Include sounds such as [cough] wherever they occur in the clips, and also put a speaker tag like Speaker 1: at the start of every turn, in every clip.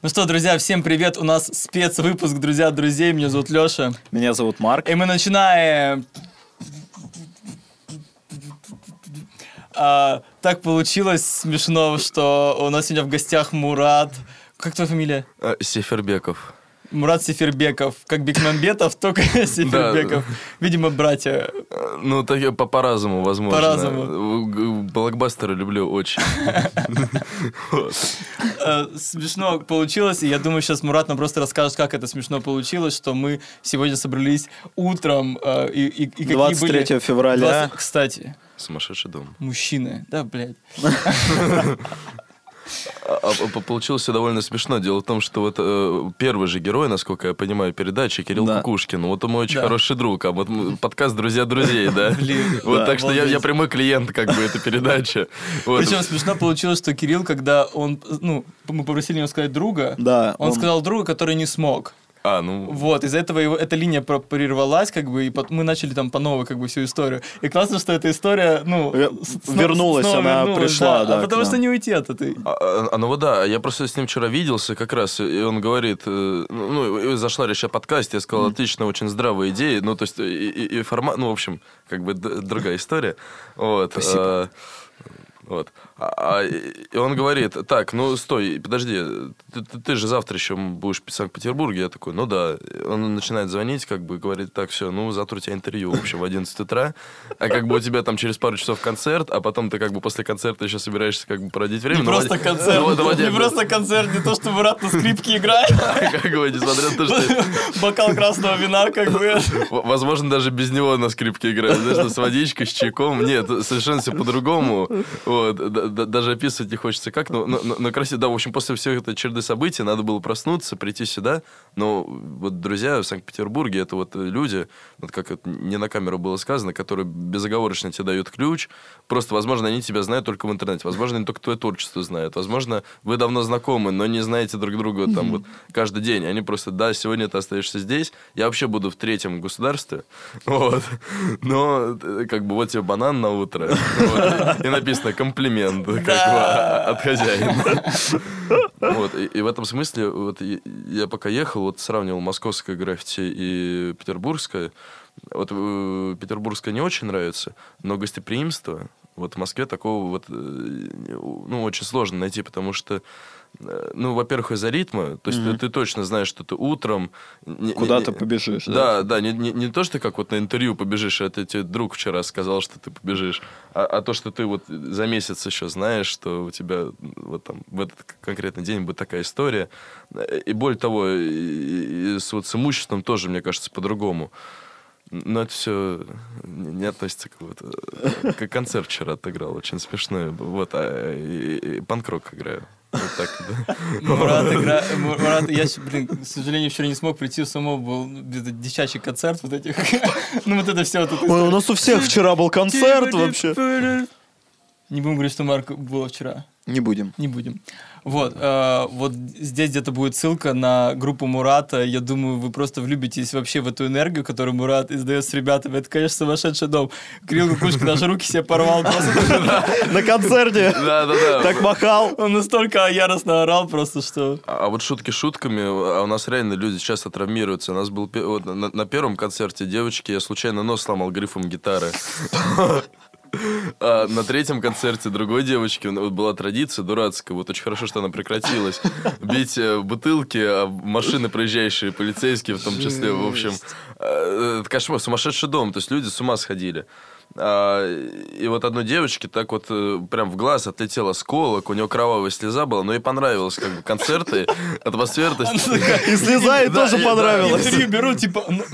Speaker 1: Ну что, друзья, всем привет. У нас спецвыпуск, друзья, друзей. Меня зовут Леша.
Speaker 2: Меня зовут Марк.
Speaker 1: И мы начинаем. А, так получилось смешно, что у нас сегодня в гостях Мурат. Как твоя фамилия?
Speaker 3: А, Сефербеков.
Speaker 1: Мурат Сефербеков. Как Бекмамбетов, только [laughs] [laughs] Сефербеков. Видимо, братья.
Speaker 3: Ну, так по-разному, возможно.
Speaker 1: По-разному.
Speaker 3: Г- Блокбастеры люблю очень. [laughs]
Speaker 1: Э, Смешно получилось, и я думаю, сейчас Мурат нам просто расскажет, как это смешно получилось, что мы сегодня собрались утром, э, и, какие
Speaker 2: 23
Speaker 1: были...
Speaker 2: февраля.
Speaker 1: 20 Кстати,
Speaker 3: Сумасшедший дом.
Speaker 1: мужчины, да, блядь.
Speaker 3: А- а по- Получилось все довольно смешно. Дело в том, что вот э, первый же герой, насколько я понимаю, передачи Кирилл
Speaker 2: Да.
Speaker 3: Кукушкин. Вот он мой очень
Speaker 1: Да.
Speaker 3: хороший друг. А вот подкаст «Друзья друзей», да? [laughs] Вот так что я, прямой клиент как бы этой передачи. [laughs]
Speaker 1: Причем смешно получилось, что Кирилл, когда он, ну, мы попросили его сказать друга,
Speaker 2: Да,
Speaker 1: он- сказал друга, который не смог.
Speaker 3: А, ну...
Speaker 1: Вот, из-за этого его, эта линия прервалась, как бы, и мы начали там по новой, как бы, всю историю. И классно, что эта история, ну...
Speaker 2: Э,
Speaker 1: с-
Speaker 2: вернулась,
Speaker 1: снова
Speaker 2: она
Speaker 1: вернулась,
Speaker 2: пришла, да,
Speaker 1: А
Speaker 2: к
Speaker 1: потому что не уйти от этой...
Speaker 3: А, а, а, ну вот да, я просто с ним вчера виделся как раз, и он говорит, э, ну, и зашла речь о подкасте, я сказал, отлично, очень здравая идея, ну, то есть, и, и- и формат, ну, в общем, как бы д- другая история. Вот.
Speaker 2: Спасибо.
Speaker 3: а, вот. А- а, и он говорит, так, ну стой, подожди, ты, ты- ты же завтра еще будешь в Санкт-Петербурге. Я такой, ну да. Он начинает звонить, как бы говорит, так, все, ну завтра у тебя интервью, в общем, в 11 утра. А как бы у тебя там через пару часов концерт, а потом ты как бы после концерта еще собираешься как бы проводить время.
Speaker 1: Не
Speaker 3: Ну,
Speaker 1: просто концерт,
Speaker 3: ну,
Speaker 1: не просто концерт, не то, что Мурат на скрипке играет, [laughs]
Speaker 3: Как бы, несмотря на то, что
Speaker 1: бокал красного вина, как бы.
Speaker 3: Возможно, даже без него на скрипке играют. Знаешь, с водичкой, с чайком. Нет, совершенно все по-другому. Вот. Даже описывать не хочется как. Но, но, но- но красиво. Да, в общем, после всех этой череды событий надо было проснуться, прийти сюда. Но вот друзья в Санкт-Петербурге, это вот люди, вот как это не на камеру было сказано, которые безоговорочно тебе дают ключ. Просто, возможно, они тебя знают только в интернете. Возможно, они только твое творчество знают. Возможно, вы давно знакомы, но не знаете друг друга там вот каждый день. Они просто, да, сегодня ты остаешься здесь. Я вообще буду в третьем государстве. [laughs] Вот. Но э, как бы вот тебе банан на утро. [laughs] Вот. И написано комплимент [laughs] как бы, от хозяина. [laughs] Вот. И, в этом смысле вот я пока ехал, вот сравнивал московское граффити и петербургское. Вот э, петербургское не очень нравится, но гостеприимство вот в Москве такого вот э, ну очень сложно найти, потому что ну, во-первых, из-за ритма. То есть ты, ты точно знаешь, что ты утром...
Speaker 2: Куда-то побежишь, да?
Speaker 3: Да, да, не, не, не то, что как вот на интервью побежишь, это тебе друг вчера сказал, что ты побежишь, а, а то, что ты вот за месяц еще знаешь, что у тебя вот там в этот конкретный день будет такая история. И более того, и- и с, вот, с имуществом тоже, мне кажется, по-другому. Но это все не относится к вот... э, Как концерт вчера отыграл, очень смешной. Вот, а и- и панк-рок играю. Вот так, да.
Speaker 1: Мурат, [laughs] игра... Му- Мурат, я, блин, к сожалению, вчера не смог прийти, у самого был где-то дичачий концерт вот этих. [laughs] Ну, вот это все. Вот это
Speaker 2: Ой, у нас у всех вчера был концерт вообще.
Speaker 1: Не будем говорить, что Марк было вчера.
Speaker 2: Не будем.
Speaker 1: Не будем. Вот, э, вот здесь где-то будет ссылка на группу Мурата. Я думаю, вы просто влюбитесь вообще в эту энергию, которую Мурат издает с ребятами. Это, конечно, сумасшедший дом. Кирилл Кукушка даже руки себе порвал просто. [laughs]
Speaker 2: На концерте
Speaker 3: Да, да, да.
Speaker 2: так махал.
Speaker 1: Он настолько яростно орал просто, что...
Speaker 3: А а вот шутки шутками, а у нас реально люди часто травмируются. У нас был на первом концерте девочки, я случайно нос сломал грифом гитары. А на третьем концерте другой девочки ну, вот была традиция дурацкая, вот очень хорошо, что она прекратилась, бить э, бутылки, а машины проезжающие, полицейские в том числе, в общем. э, кошмар, сумасшедший дом, то есть люди с ума сходили. А, и вот одной девочке так вот э, прям в глаз отлетела сколок, у нее кровавая слеза была, но ей понравилось как бы концерты, [laughs] есть-
Speaker 2: И слеза ей [laughs] тоже понравилось.
Speaker 1: Интервью беру, типа, ну,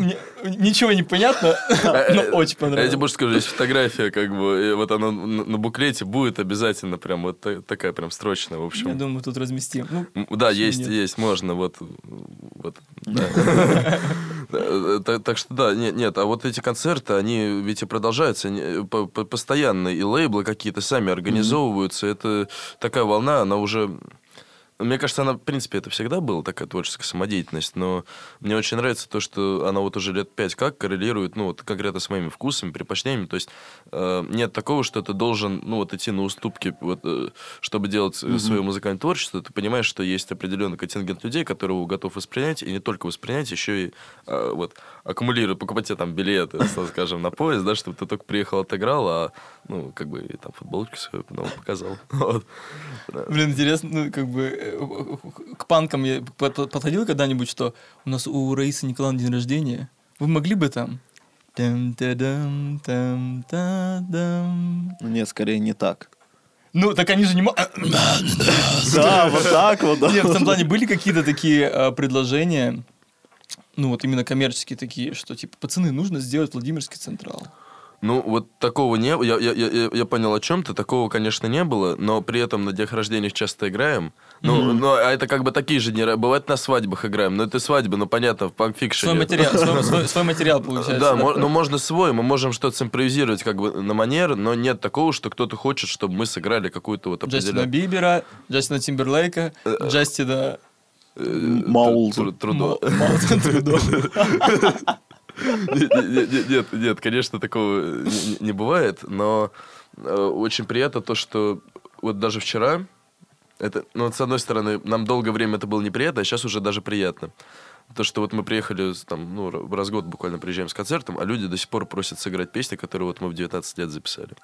Speaker 1: ничего не понятно, [laughs] но очень
Speaker 3: А Я тебе
Speaker 1: понравилось.
Speaker 3: больше скажу, есть фотография, как бы, и вот она на буклете будет обязательно прям вот та- такая прям строчная, в
Speaker 1: Я
Speaker 3: общем.
Speaker 1: думаю, тут разместим. Ну,
Speaker 3: Да, есть, есть, можно, вот, та- Так что да, нет, а вот эти концерты, они ведь и продолжаются по- по- постоянно, и лейблы какие-то сами организовываются, это такая волна, она уже Мне кажется, она, в принципе, это всегда была такая творческая самодеятельность, но мне очень нравится то, что она вот уже лет пять как коррелирует, ну, вот конкретно с моими вкусами, предпочтениями. То есть э, нет такого, что ты должен, ну, вот идти на уступки, вот, э, чтобы делать mm-hmm. свое музыкальное творчество. Ты понимаешь, что есть определенный контингент людей, которые его готов воспринять, и не только воспринять, еще и э, вот аккумулируют, покупать тебе там билеты, [laughs] скажем, на поезд, да, чтобы ты только приехал, отыграл, а, ну, как бы, и там футболочку свою ну, показал. [laughs] Вот.
Speaker 1: Блин, интересно, ну, как бы, э, к панкам я подходил когда-нибудь, что у нас у Раисы Николаевны день рождения, вы могли бы там там та дам там та дам
Speaker 2: Нет, скорее не так.
Speaker 1: Ну, так они же не могут...
Speaker 2: Да, вот так вот, да.
Speaker 1: Нет, в том плане были какие-то такие э, предложения, ну, вот именно коммерческие такие, что, типа, пацаны, нужно сделать Владимирский Централ.
Speaker 3: Ну, вот такого не было. Я, я, я, я понял о чем-то. Такого, конечно, не было, но при этом на днях рождения часто играем. Ну, mm-hmm. ну, а это как бы такие же не Бывает на свадьбах играем. Но это свадьба, ну, понятно, в панкфикшене.
Speaker 1: Свой материал, свой, [laughs] свой, свой материал получается.
Speaker 3: Да, да? ну, можно свой. Мы можем что-то симпровизировать как бы на манер, но нет такого, что кто-то хочет, чтобы мы сыграли какую-то вот
Speaker 1: определенную... Джастина Бибера, Джастина Тимберлейка, э, э, Джастина...
Speaker 2: Маулза.
Speaker 3: Трудо. Нет, нет, нет, конечно, такого не, бывает, но э, очень приятно то, что вот даже вчера, это, ну, с одной стороны, нам долгое время это было неприятно, а сейчас уже даже приятно. То, что вот мы приехали, там, ну, раз в год буквально приезжаем с концертом, а люди до сих пор просят сыграть песни, которые вот мы в 19 лет записали.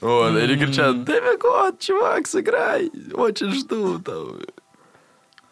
Speaker 3: Вот, или кричат, Дэви год, чувак, сыграй, очень жду. Там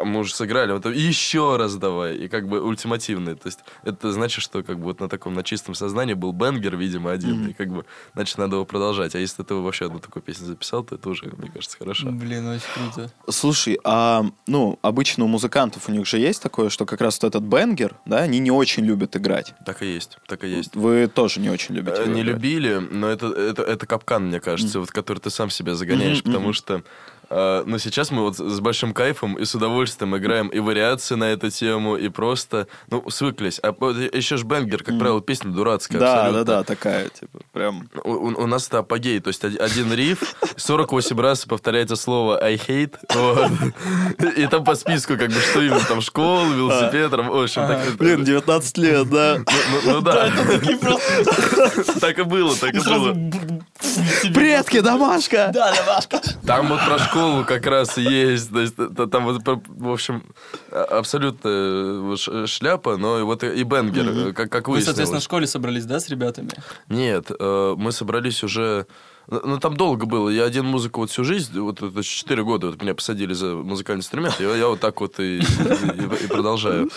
Speaker 3: мы уже сыграли, вот еще раз давай, и как бы ультимативный. То есть это значит, что как бы вот на таком, на чистом сознании был бенгер, видимо, один, mm-hmm. и как бы, значит, надо его продолжать. А если ты вообще одну такую песню записал, то это уже, мне кажется, хорошо.
Speaker 1: Блин, очень круто.
Speaker 2: Слушай, а, ну, обычно у музыкантов у них же есть такое, что как раз вот этот бенгер, да, они не очень любят играть.
Speaker 3: Так и есть, так и есть.
Speaker 2: Вы тоже не очень любите.
Speaker 3: Э, не любили, но это, это, это капкан, мне кажется, mm-hmm. вот который ты сам себя загоняешь, mm-hmm. потому что но сейчас мы вот с большим кайфом и с удовольствием играем и вариации на эту тему, и просто, ну, свыклись. А еще ж Бенгер, как правило, песня дурацкая
Speaker 2: Да, абсолютно. да, да, такая, типа, прям...
Speaker 3: У, у нас это апогей, то есть один риф, 48 раз повторяется слово I hate, вот. и там по списку, как бы, что именно, там, школа, велосипед, в общем, так...
Speaker 2: Блин, 19 лет, да?
Speaker 3: Ну, да. Так и было, так и было.
Speaker 2: Предки, домашка!
Speaker 1: Да, домашка.
Speaker 3: Там вот про школу как раз есть. То есть, там вот, в общем, а, абсолютно э, шляпа, но вот и Бенгер, как, как
Speaker 1: Вы, соответственно, в школе собрались, да, с ребятами?
Speaker 3: Нет, э, мы собрались уже ну, там долго было. Я один музыку вот всю жизнь, вот это 4 года вот меня посадили за музыкальный инструмент, я, я вот так вот и, и, и продолжаю.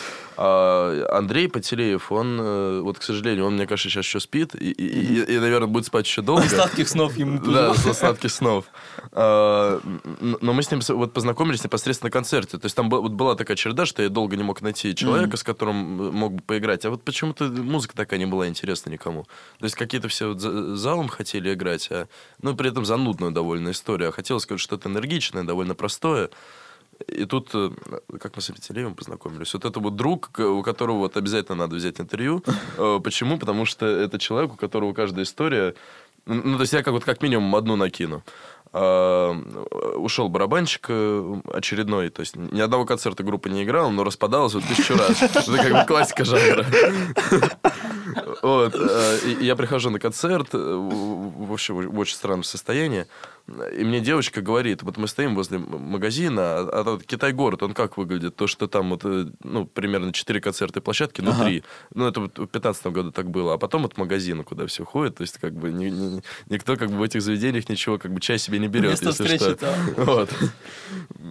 Speaker 3: А Андрей Потелеев, он, э, вот, к сожалению, он, мне кажется, сейчас еще спит, и, и, и, и наверное, будет спать еще долго.
Speaker 1: Сладких снов ему
Speaker 3: Да, сладких снов. А, но мы с ним вот познакомились непосредственно на концерте. То есть там вот была такая череда, что я долго не мог найти человека, с которым мог бы поиграть. А вот почему-то музыка такая не была интересна никому. То есть какие-то все вот залом хотели играть, а ну, при этом занудную довольно историю. А хотелось сказать что-то энергичное, довольно простое. И тут, э, как мы с Апетелеевым познакомились, вот это вот друг, у которого вот обязательно надо взять интервью. [laughs] Э, почему? Потому что это человек, у которого каждая история... Ну, то есть я как вот как минимум одну накину. Uh, ушел барабанщик э, очередной, то есть ни одного концерта группа не играла, но распадалась вот тысячу раз. [laughs] Это как бы классика жанра. [laughs] Вот. Я прихожу на концерт, в общем, в очень странном состоянии. И мне девочка говорит, вот мы стоим возле магазина, а, а Китай-город, он как выглядит? То, что там вот, э, ну, примерно 4 концерты площадки, ну, ага. 3. Ну, это вот в 15 году так было. А потом от магазина, куда все ходит. То есть, как бы, ни, ни, никто как бы в этих заведениях ничего, как бы, чай себе не берет, Место если встречи, что. Да. [laughs] Вот.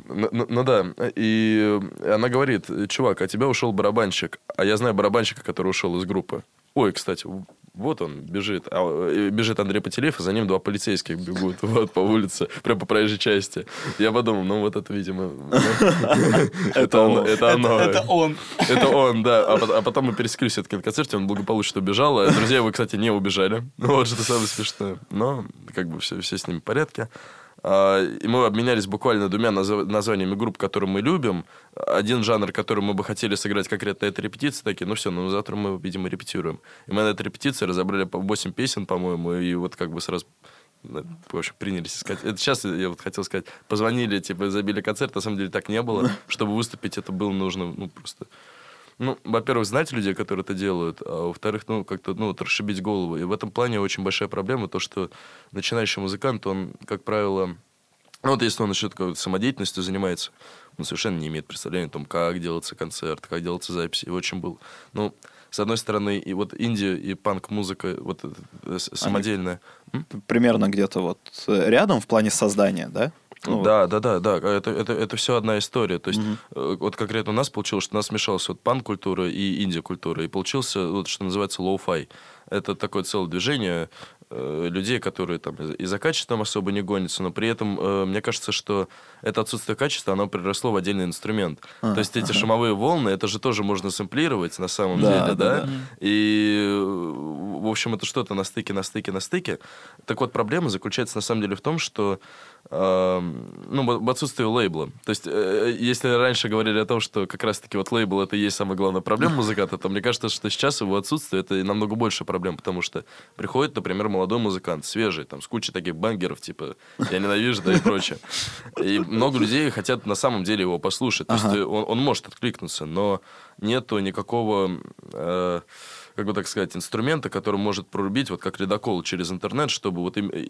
Speaker 3: Ну, ну, ну, да. И она говорит, чувак, а тебя ушел барабанщик. А я знаю барабанщика, который ушел из группы. Ой, кстати, вот он бежит. А, э, бежит Андрей Потелев, и за ним два полицейских бегут [laughs] вот, по улице, прямо по проезжей части. Я подумал, ну вот это, видимо... [laughs]
Speaker 2: Это он.
Speaker 3: Это оно.
Speaker 1: Это он.
Speaker 3: Это он, да. А, а потом мы пересеклись все-таки на концерте, он благополучно убежал. А друзья его, кстати, не убежали. [laughs] Вот что самое смешное. Но как бы все, все с ними в порядке. А, и мы обменялись буквально двумя названиями групп, которые мы любим. Один жанр, который мы бы хотели сыграть конкретно, это репетиции такие. Ну все, ну завтра мы, видимо, репетируем. И мы на этой репетиции разобрали по 8 песен, по-моему, и вот как бы сразу э, в общем, принялись искать. Это сейчас я вот хотел сказать, позвонили, типа, забили концерт, на самом деле так не было. [laughs] Чтобы выступить, это было нужно, ну, просто... Ну, во-первых, знать людей, которые это делают, а во-вторых, ну, как-то, ну, вот расшибить голову. И в этом плане очень большая проблема, то, что начинающий музыкант, он, как правило, ну, вот если он еще такой самодеятельностью занимается, он совершенно не имеет представления о том, как делается концерт, как делается запись. И очень был, ну, с одной стороны, и вот инди, и панк-музыка, вот э, самодельная.
Speaker 2: Они примерно где-то вот э, рядом в плане создания, да?
Speaker 3: Ну, да, да, да, да. Это, это, это все одна история. То есть, угу. вот конкретно у нас получилось, что у нас смешалась вот панк-культура и инди-культура. И получился, вот, что называется, lo-fi. Это такое целое движение Э, людей, которые там и за качеством особо не гонятся, но при этом э, мне кажется, что это отсутствие качества, оно приросло в отдельный инструмент. А, То есть эти ага. шумовые волны, это же тоже можно сэмплировать на самом да, деле, да? да? И, в общем, это что-то на стыке, на стыке, на стыке. Так вот, проблема заключается на самом деле в том, что э, ну, в отсутствии лейбла. То есть, э, если раньше говорили о том, что как раз-таки вот лейбл это и есть самая главная проблема музыканта, то мне кажется, что сейчас его отсутствие это намного больше проблем, потому что приходит, например, молодой музыкант, свежий, там, с кучей таких бангеров, типа «Я ненавижу», да и прочее. И много людей хотят на самом деле его послушать. То ага. есть он, он может откликнуться, но нету никакого... Э, как бы так сказать, инструмента, который может прорубить, вот как ледокол через интернет, чтобы вот им, и,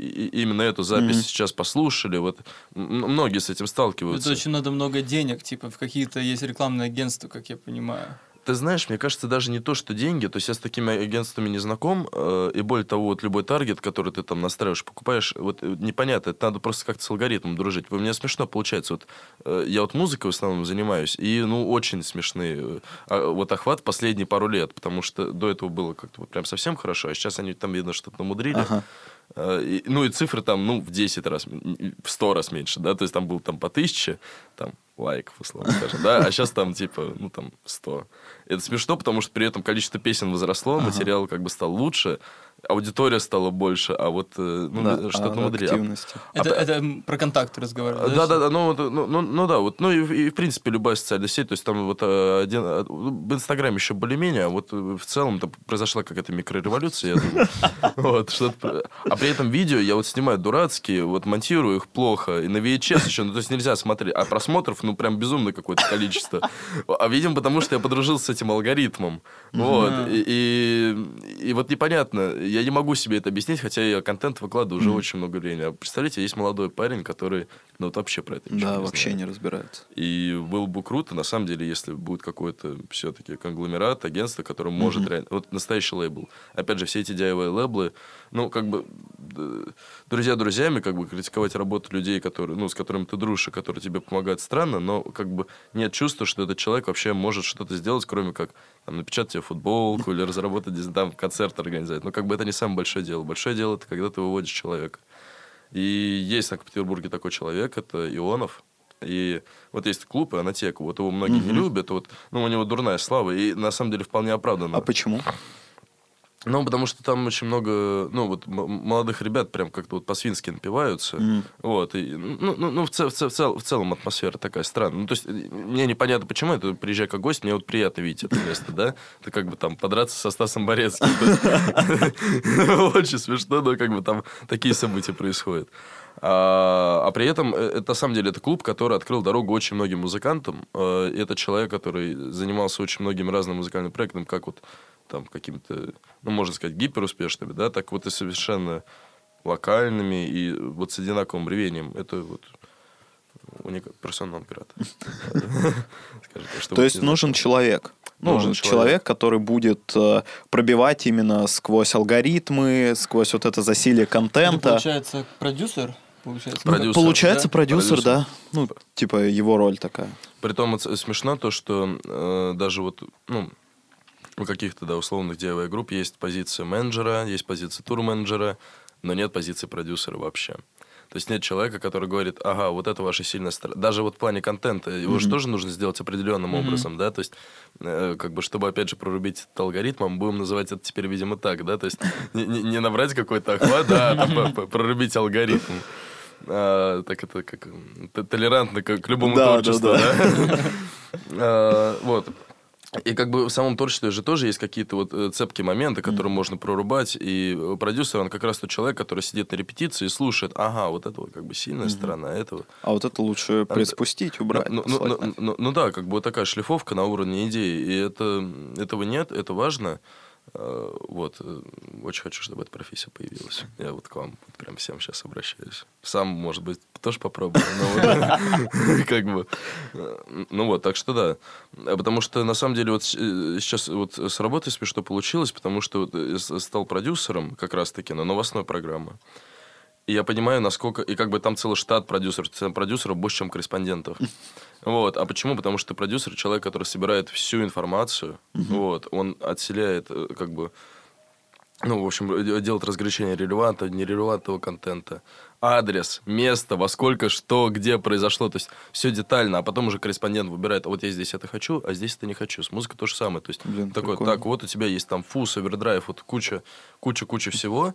Speaker 3: именно эту запись mm-hmm. сейчас послушали. Вот многие с этим сталкиваются.
Speaker 1: Это очень надо много денег, типа в какие-то есть рекламные агентства, как я понимаю.
Speaker 3: Ты знаешь, мне кажется, даже не то, что деньги. То есть я с такими агентствами не знаком. Э, и более того, вот любой таргет, который ты там настраиваешь, покупаешь, вот э, непонятно. Это надо просто как-то с алгоритмом дружить. У меня смешно получается. Вот э, я вот музыкой в основном занимаюсь. И, ну, очень смешные. А, вот охват последние пару лет. Потому что до этого было как-то вот прям совсем хорошо. А сейчас они там, видно, что-то намудрили. Ага. И, ну, и цифры там, ну, в 10 раз, в 100 раз меньше, да, то есть там был там по 1000, там, лайков, условно скажем, да, а сейчас там, типа, ну, там, 100. Это смешно, потому что при этом количество песен возросло, материал как бы стал лучше, аудитория стала больше, а вот э, ну, да, что-то а, внутри.
Speaker 1: Активности. Это, а, это про контакты разговаривать.
Speaker 3: Да, да, да, ну, ну, ну, ну да, вот, ну и, и в принципе любая социальная сеть, то есть там вот э, один, э, в Инстаграме еще более-менее, а вот в целом там произошла какая-то микрореволюция, я думаю. [laughs] Вот, что-то... А при этом видео я вот снимаю дурацкие, вот монтирую их плохо, и на VHS еще, ну то есть нельзя смотреть, а просмотров, ну прям безумное какое-то количество. А видимо, потому что я подружился с этим алгоритмом. Вот, и, и, и вот непонятно, я не могу себе это объяснить, хотя я контент выкладываю уже mm-hmm. очень много времени. А представляете, есть молодой парень, который ну, вот вообще про это
Speaker 2: ничего
Speaker 3: да,
Speaker 2: не вообще знает. не разбирается.
Speaker 3: И было бы круто, на самом деле, если будет какой-то все-таки конгломерат, агентство, которое может mm-hmm. реально... Вот настоящий лейбл. Опять же, все эти DIY лейблы, ну, как бы, друзья друзьями, как бы, критиковать работу людей, которые, ну, с которыми ты дружишь, и которые тебе помогают, странно, но, как бы, нет чувства, что этот человек вообще может что-то сделать, кроме как там, напечатать тебе футболку или разработать там концерт организовать. Ну, как бы это не самое большое дело. Большое дело это когда ты выводишь человека. И есть в Санкт-Петербурге такой человек, это Ионов. И вот есть клуб и Анатека, вот его многие mm-hmm. не любят, вот, ну, у него дурная слава, и на самом деле вполне оправданно.
Speaker 2: А почему?
Speaker 3: Ну, потому что там очень много, ну, вот молодых ребят прям как-то вот по-свински напиваются. Mm. Вот. И, ну, ну, ну в, цел, в, цел, в целом атмосфера такая странная. Ну, то есть, мне непонятно, почему это приезжай как гость, мне вот приятно видеть это место, да? Это как бы там подраться со Стасом Борецким. [laughs] [laughs] Очень смешно, но как бы там такие события происходят. А, а при этом, э, это, на самом деле, это клуб, который открыл дорогу очень многим музыкантам. Э, это человек, который занимался очень многими разными музыкальными проектами, как вот там какими-то, ну, можно сказать, гиперуспешными, да, так вот и совершенно локальными и вот с одинаковым ревением. Это вот уникальный персонал пирата. [laughs]
Speaker 2: То есть нужен человек. Нужен человек, который будет э, пробивать именно сквозь алгоритмы, сквозь вот это засилие контента.
Speaker 1: Получается, продюсер?
Speaker 2: Получается, продюсер, получается да? продюсер, да. Ну, типа его роль такая.
Speaker 3: Притом смешно то, что э, даже вот, ну, у каких-то, да, условных DIY групп есть позиция менеджера, есть позиция тур-менеджера, но нет позиции продюсера вообще. То есть нет человека, который говорит, ага, вот это ваша сильная сторона. Даже вот в плане контента, его mm-hmm. же тоже нужно сделать определенным mm-hmm. образом, да, то есть, э, как бы, чтобы, опять же, прорубить этот алгоритм, мы будем называть это теперь, видимо, так, да, то есть не, не, не набрать какой-то охват, да, а [laughs] прорубить алгоритм. А, так это как толерантно к любому творчеству, да? А, [laughs] вот. И как бы в самом творчестве же тоже есть какие-то вот э, цепкие моменты, которые mm-hmm. можно прорубать. И продюсер, он как раз тот человек, который сидит на репетиции и слушает, ага, вот это вот как бы сильная mm-hmm. сторона этого.
Speaker 2: А вот это лучше приспустить, убрать.
Speaker 3: Ну, ну, ну, ну, ну, ну да, как бы вот такая шлифовка на уровне идеи. И это, этого нет, это важно. Э, вот, э, очень хочу, чтобы эта профессия появилась. Я вот к вам прям всем сейчас обращаюсь. Сам, может быть, тоже попробую, но [laughs] как бы... Э, ну вот, так что да. Потому что, на самом деле, вот сейчас вот с работой смешно получилось, потому что стал продюсером как раз-таки на новостной программе. И я понимаю, насколько... И как бы там целый штат продюсеров. Продюсеров больше, чем корреспондентов. [laughs] Вот. А почему? Потому что продюсер человек, который собирает всю информацию. Вот. Он отселяет э, как бы... Ну, в общем, э, делает разграничение релевантного, нерелевантного контента. Адрес, место, во сколько, что, где произошло. То есть все детально. А потом уже корреспондент выбирает, вот я здесь это хочу, а здесь это не хочу. С музыкой то же самое. То есть Блин, такой, прикольно. так, вот у тебя есть там фус, овердрайв, вот куча, куча, куча всего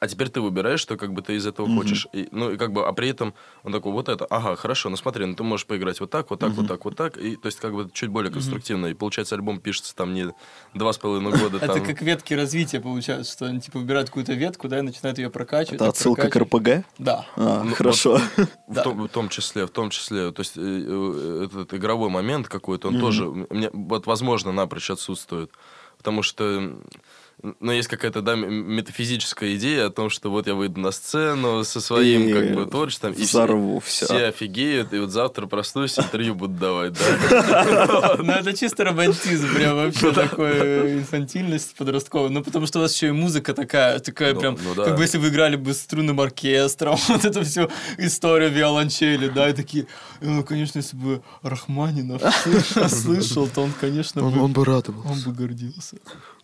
Speaker 3: а теперь ты выбираешь, что как бы ты из этого mm-hmm. хочешь. И, ну, и как бы, а при этом он такой, вот это, ага, хорошо, ну смотри, ну ты можешь поиграть вот так, вот так, mm-hmm. вот так, вот так. И, то есть, как бы чуть более конструктивно. Mm-hmm. И получается, альбом пишется там не два с половиной года. [laughs]
Speaker 1: Это как ветки развития получается, что они типа выбирают какую-то ветку, да, и начинают ее прокачивать.
Speaker 2: Это отсылка к РПГ?
Speaker 1: Да.
Speaker 2: А, ну, хорошо.
Speaker 3: В, том, [laughs] в том числе, в том числе. То есть, э, э, этот игровой момент какой-то, он тоже, мне, вот, возможно, напрочь отсутствует. Потому что но есть какая-то да, метафизическая идея о том, что вот я выйду на сцену со своим и как бы творчеством, и
Speaker 2: взорву все,
Speaker 3: все. все офигеют, и вот завтра проснусь, интервью буду давать, да. [laughs]
Speaker 1: Ну, это чисто романтизм, прям вообще такой инфантильность подростковая. Ну, потому что у вас еще и музыка такая, такая ну, прям, ну как бы если вы играли бы струнным оркестром, [laughs] вот эту всю историю виолончели, да, и такие, ну, конечно, если бы Рахманинов [laughs] слышал, то он, конечно,
Speaker 2: он бы радовался.
Speaker 1: Он бы гордился.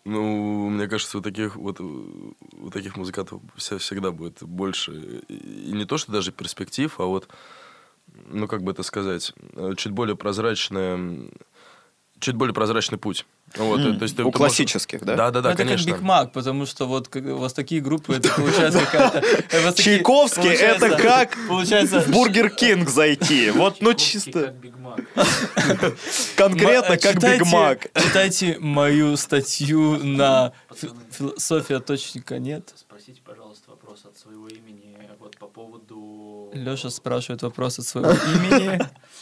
Speaker 3: Ну, мне кажется, у таких вот у таких музыкантов всегда будет больше. И не то, что даже перспектив, а вот, ну, как бы это сказать, чуть более прозрачная чуть более прозрачный путь. Вот,
Speaker 2: mm. то есть ты, у ты классических, можешь...
Speaker 3: да? Да, да, да,
Speaker 1: это
Speaker 3: конечно.
Speaker 1: как Биг Мак, потому что вот как, у вас такие группы, это [laughs] получается какая-то...
Speaker 2: Чайковский, это как [laughs] получается в Бургер Кинг зайти. [laughs] Вот, ну чисто... Конкретно как Биг Мак.
Speaker 1: Читайте мою статью на философия точника нет.
Speaker 4: Спросите, пожалуйста, вопрос от своего имени вот по поводу...
Speaker 1: Леша спрашивает вопрос от своего имени.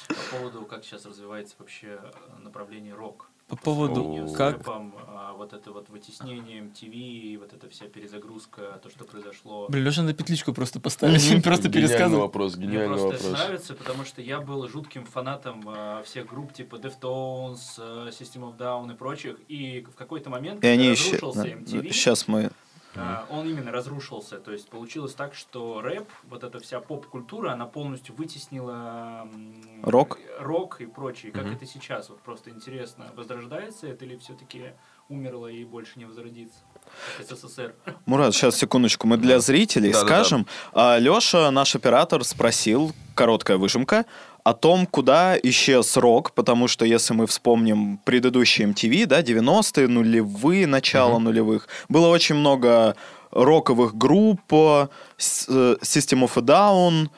Speaker 4: По поводу, как сейчас развивается вообще направление рок.
Speaker 1: По поводу
Speaker 4: с
Speaker 1: как...
Speaker 4: Рэпом, а, вот это вот вытеснение MTV, вот эта вся перезагрузка, то, что произошло.
Speaker 1: Блин, Леша на петличку просто поставили, [laughs] просто пересказывал.
Speaker 3: вопрос, гениальный
Speaker 4: Мне
Speaker 3: вопрос.
Speaker 4: Мне просто нравится, потому что я был жутким фанатом а, всех групп типа Deftones, а, System of Down и прочих, и в какой-то момент,
Speaker 2: и они разрушился MTV... Сейчас мы
Speaker 4: Uh, он именно разрушился. То есть получилось так, что рэп, вот эта вся поп-культура, она полностью вытеснила
Speaker 2: рок,
Speaker 4: рок и прочее. Как mm-hmm. это сейчас? Вот просто интересно, возрождается это или все-таки умерло и больше не возродится? СССР.
Speaker 2: Мурат, сейчас секундочку, мы для зрителей да, скажем. Да, да. Леша, наш оператор, спросил, короткая выжимка, о том, куда исчез рок, потому что если мы вспомним предыдущие MTV, да, 90-е, нулевые, начало mm-hmm. нулевых, было очень много роковых групп, э, System of a Down,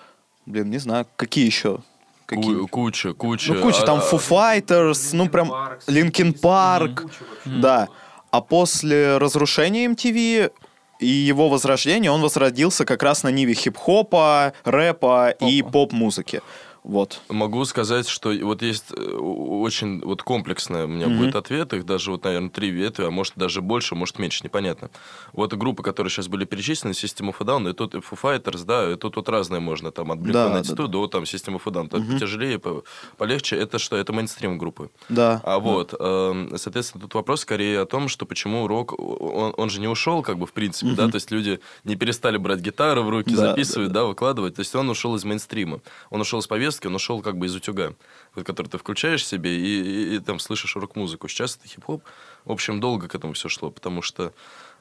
Speaker 2: блин, не знаю, какие еще?
Speaker 3: Какие? Куча, куча.
Speaker 2: Ну, куча, там а, Foo Fighters, ну, прям Linkin Park, да. А после разрушения MTV и его возрождение, он возродился как раз на ниве хип-хопа, рэпа Попа. и поп-музыки. Вот.
Speaker 3: Могу сказать, что вот есть э, очень вот комплексное у меня mm-hmm. будет ответ, их даже вот, наверное, три ветви, а может даже больше, может меньше, непонятно. Вот группы, которые сейчас были перечислены, System of a Down, и тут Foo Fighters, да, и тут, тут разные можно, там, от Blink-182 да, да, да. до там System of a Down, mm-hmm. потяжелее, по, полегче, это что? Это мейнстрим группы.
Speaker 2: Да.
Speaker 3: А вот, э, соответственно, тут вопрос скорее о том, что почему рок, он, он же не ушел, как бы, в принципе, mm-hmm. да, то есть люди не перестали брать гитару в руки, да, записывать, да, да. да, выкладывать, то есть он ушел из мейнстрима, он ушел из повестки, повестки, он ушел как бы из утюга, вот, который ты включаешь себе и, и, и там слышишь рок-музыку. Сейчас это хип-хоп. В общем, долго к этому все шло, потому что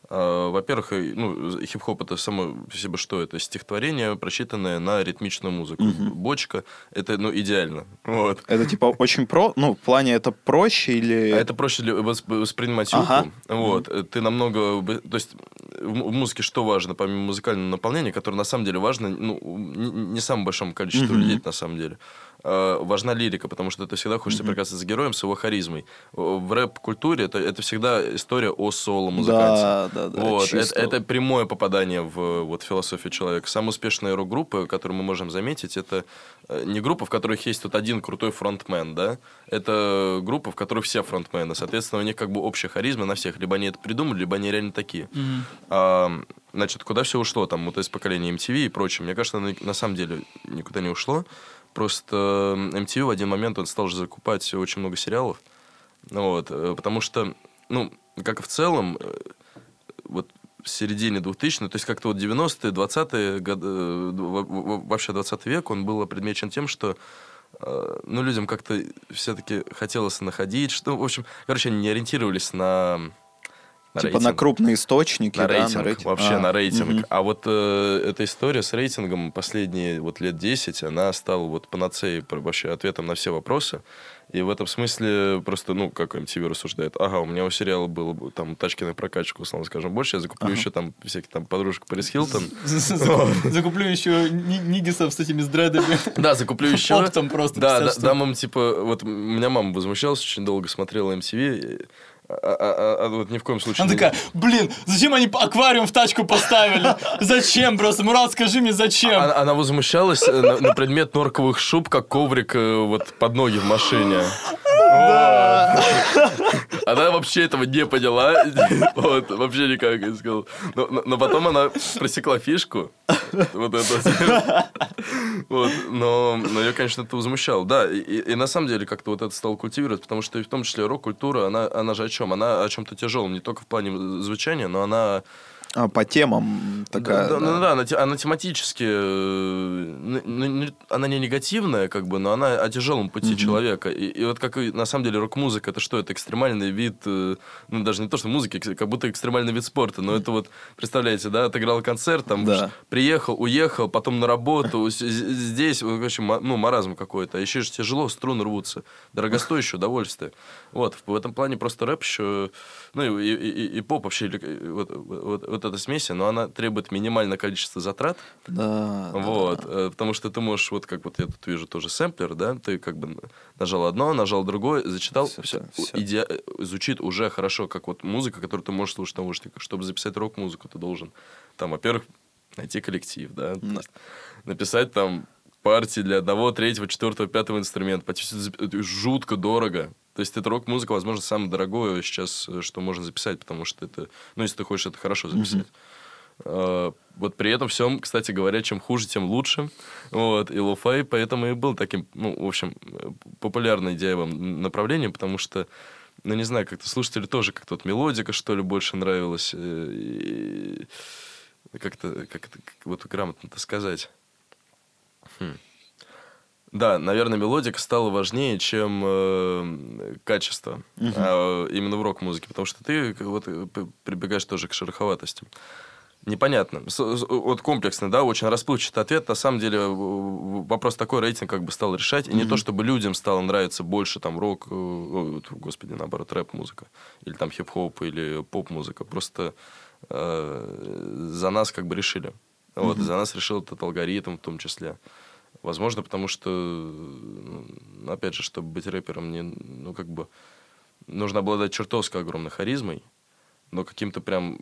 Speaker 3: во-первых, ну, хип-хоп это само по себе что? Это стихотворение, прочитанное на ритмичную музыку. Угу. Бочка это ну, идеально. Вот.
Speaker 2: Это типа очень про. Ну, в плане это проще или.
Speaker 3: А это проще для воспринимать ага. Вот. Угу. Ты намного. То есть в музыке что важно, помимо музыкального наполнения, которое на самом деле важно, ну, не самому большому количеству угу. людей на самом деле. Э, важна лирика, потому что ты всегда хочешь соприкасаться с героем, с его харизмой. В рэп-культуре это, это всегда история о соло-музыканте.
Speaker 2: Да, да, да.
Speaker 3: Вот, это,
Speaker 2: чисто.
Speaker 3: это прямое попадание в вот, философию человека. Самые успешные рок-группы, которые мы можем заметить, это э, не группа, в которых есть тут один крутой фронтмен, да? Это группа, в которых все фронтмены. Соответственно, у них как бы общая харизма на всех. Либо они это придумали, либо они реально такие. А, значит, куда все ушло? Там вот из поколения MTV и прочее. Мне кажется, на, на самом деле никуда не ушло. Просто MTV в один момент он стал же закупать очень много сериалов. Ну Вот, э, потому что, ну, как и в целом, э, вот в середине 2000 то есть как-то вот 90-е, 20-е годы, э, во- во- вообще 20 век, он был предмечен тем, что ну, людям как-то все-таки хотелось находить, что, в общем, короче, они не ориентировались на, на
Speaker 2: Типа на
Speaker 3: рейтинг.
Speaker 2: крупные источники,
Speaker 3: На
Speaker 2: да,
Speaker 3: рейтинг,
Speaker 2: на рейтинг.
Speaker 3: вообще
Speaker 2: А,
Speaker 3: на рейтинг.
Speaker 2: мгм.
Speaker 3: А вот э, эта история с рейтингом последние вот лет 10, она стала вот панацеей, про- вообще ответом на все вопросы. И в этом смысле просто, ну, как MTV рассуждает, ага, у меня у сериала было бы там тачки на прокачку, условно скажем, больше, я закуплю еще там всяких там подружек Парис Хилтон. [laughs]
Speaker 1: Закуплю еще ни- нигисов с этими с дредами. [laughs]
Speaker 3: Да, закуплю [laughs] еще.
Speaker 1: Оптом просто,
Speaker 3: Да, да, дам им, типа, вот у меня мама возмущалась, очень долго смотрела MTV, а, а- а- а вот ни в коем случае...
Speaker 1: Она такая, блин, зачем они аквариум в тачку поставили? Зачем просто? Мурат, скажи мне, зачем?
Speaker 3: Она, она возмущалась э, на, на предмет норковых шуб, как коврик э, вот под ноги в машине. [laughs] Она вообще этого не поняла. [laughs] Вот, вообще никак, я сказал. Но, но- потом она просекла фишку. Вот это. [laughs] Вот, но, но ее, конечно, это возмущало. Да, и- и на самом деле как-то вот это стало культивировать, потому что и в том числе рок-культура, она, она же о чем? Она о чем-то тяжелом, не только в плане звучания, но она
Speaker 2: А, по темам такая.
Speaker 3: да,
Speaker 2: да.
Speaker 3: ну да, она, она тематически, э, ну, она не негативная, как бы, но она о тяжелом пути человека. И, и вот как на самом деле рок-музыка, это что? Это экстремальный вид, э, ну даже не то, что музыки, как будто экстремальный вид спорта, но это вот, представляете, да, отыграл концерт, там,
Speaker 2: Да.
Speaker 3: приехал, уехал, потом на работу, здесь, в общем, ну, маразм какой-то. А еще же тяжело, струны рвутся. Дорогостоящее удовольствие. Вот, в этом плане просто рэп еще, ну, и, и- и- и поп вообще, э, вот, вот, вот эта смесь, но она требует минимальное количество затрат,
Speaker 2: Да, да.
Speaker 3: вот, э, потому что ты можешь, вот как вот я тут вижу тоже сэмплер, да, ты как бы нажал одно, нажал другое, зачитал,
Speaker 2: Всё,
Speaker 3: все,
Speaker 2: всё.
Speaker 3: иде- э, звучит уже хорошо, как вот музыка, которую ты можешь слушать в наушниках. Чтобы записать рок-музыку, ты должен, там, во-первых, найти коллектив, да,
Speaker 2: Да.
Speaker 3: написать там партии для одного, третьего, четвертого, пятого инструмента. Почти это жутко дорого. То есть это рок-музыка, возможно, самое дорогое сейчас, э, что можно записать, потому что это, ну, если ты хочешь это хорошо записать. Э, Вот при этом всем, кстати говоря, чем хуже, тем лучше. Вот. И lo-fi поэтому и был таким, ну, в общем, э, популярным идейным направлением, потому что, ну, не знаю, как-то слушатели тоже как-то вот мелодика, что ли, больше нравилась. И как-то, как это, как вот грамотно-то сказать. Хм. Да, наверное, мелодика стала важнее, чем э, качество. А, именно в рок-музыке. Потому что ты вот э, прибегаешь тоже к шероховатости. Непонятно. С- Вот комплексный, да, очень расплывчатый ответ. На самом деле вопрос такой рейтинг как бы стал решать. И не то, чтобы людям стало нравиться больше там рок, э, вот, господи, наоборот, рэп-музыка. Или там хип-хоп, или поп-музыка. Просто э, за нас как бы решили. Вот, и за нас решил этот алгоритм в том числе. Возможно, потому что, ну, опять же, чтобы быть рэпером, не, ну, как бы, нужно обладать чертовски огромной харизмой, но каким-то прям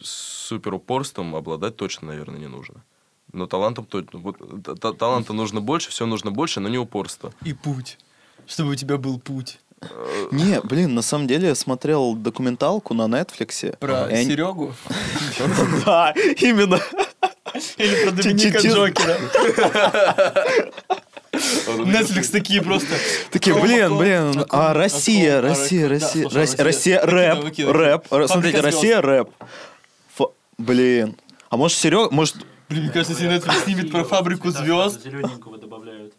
Speaker 3: супер упорством обладать точно, наверное, не нужно. Но талантом точно. Вот, та- та- таланта нужно больше, все нужно больше, но не упорство.
Speaker 1: И путь. Чтобы у тебя был путь.
Speaker 2: Не, блин, на самом деле я смотрел документалку на Netflix.
Speaker 1: Про Серегу? [laughs]
Speaker 2: Да, именно.
Speaker 1: Или про Доминика. Джокера? Netflix такие просто.
Speaker 2: Такие, блин, блин, а Россия, Россия, Россия, Россия, Россия, рэп, рэп. Смотрите, Россия, рэп. Блин. А может, Серега, может,
Speaker 1: Блин, мне кажется, если Netflix снимет про фабрику звезд.
Speaker 4: Зелененького добавляют.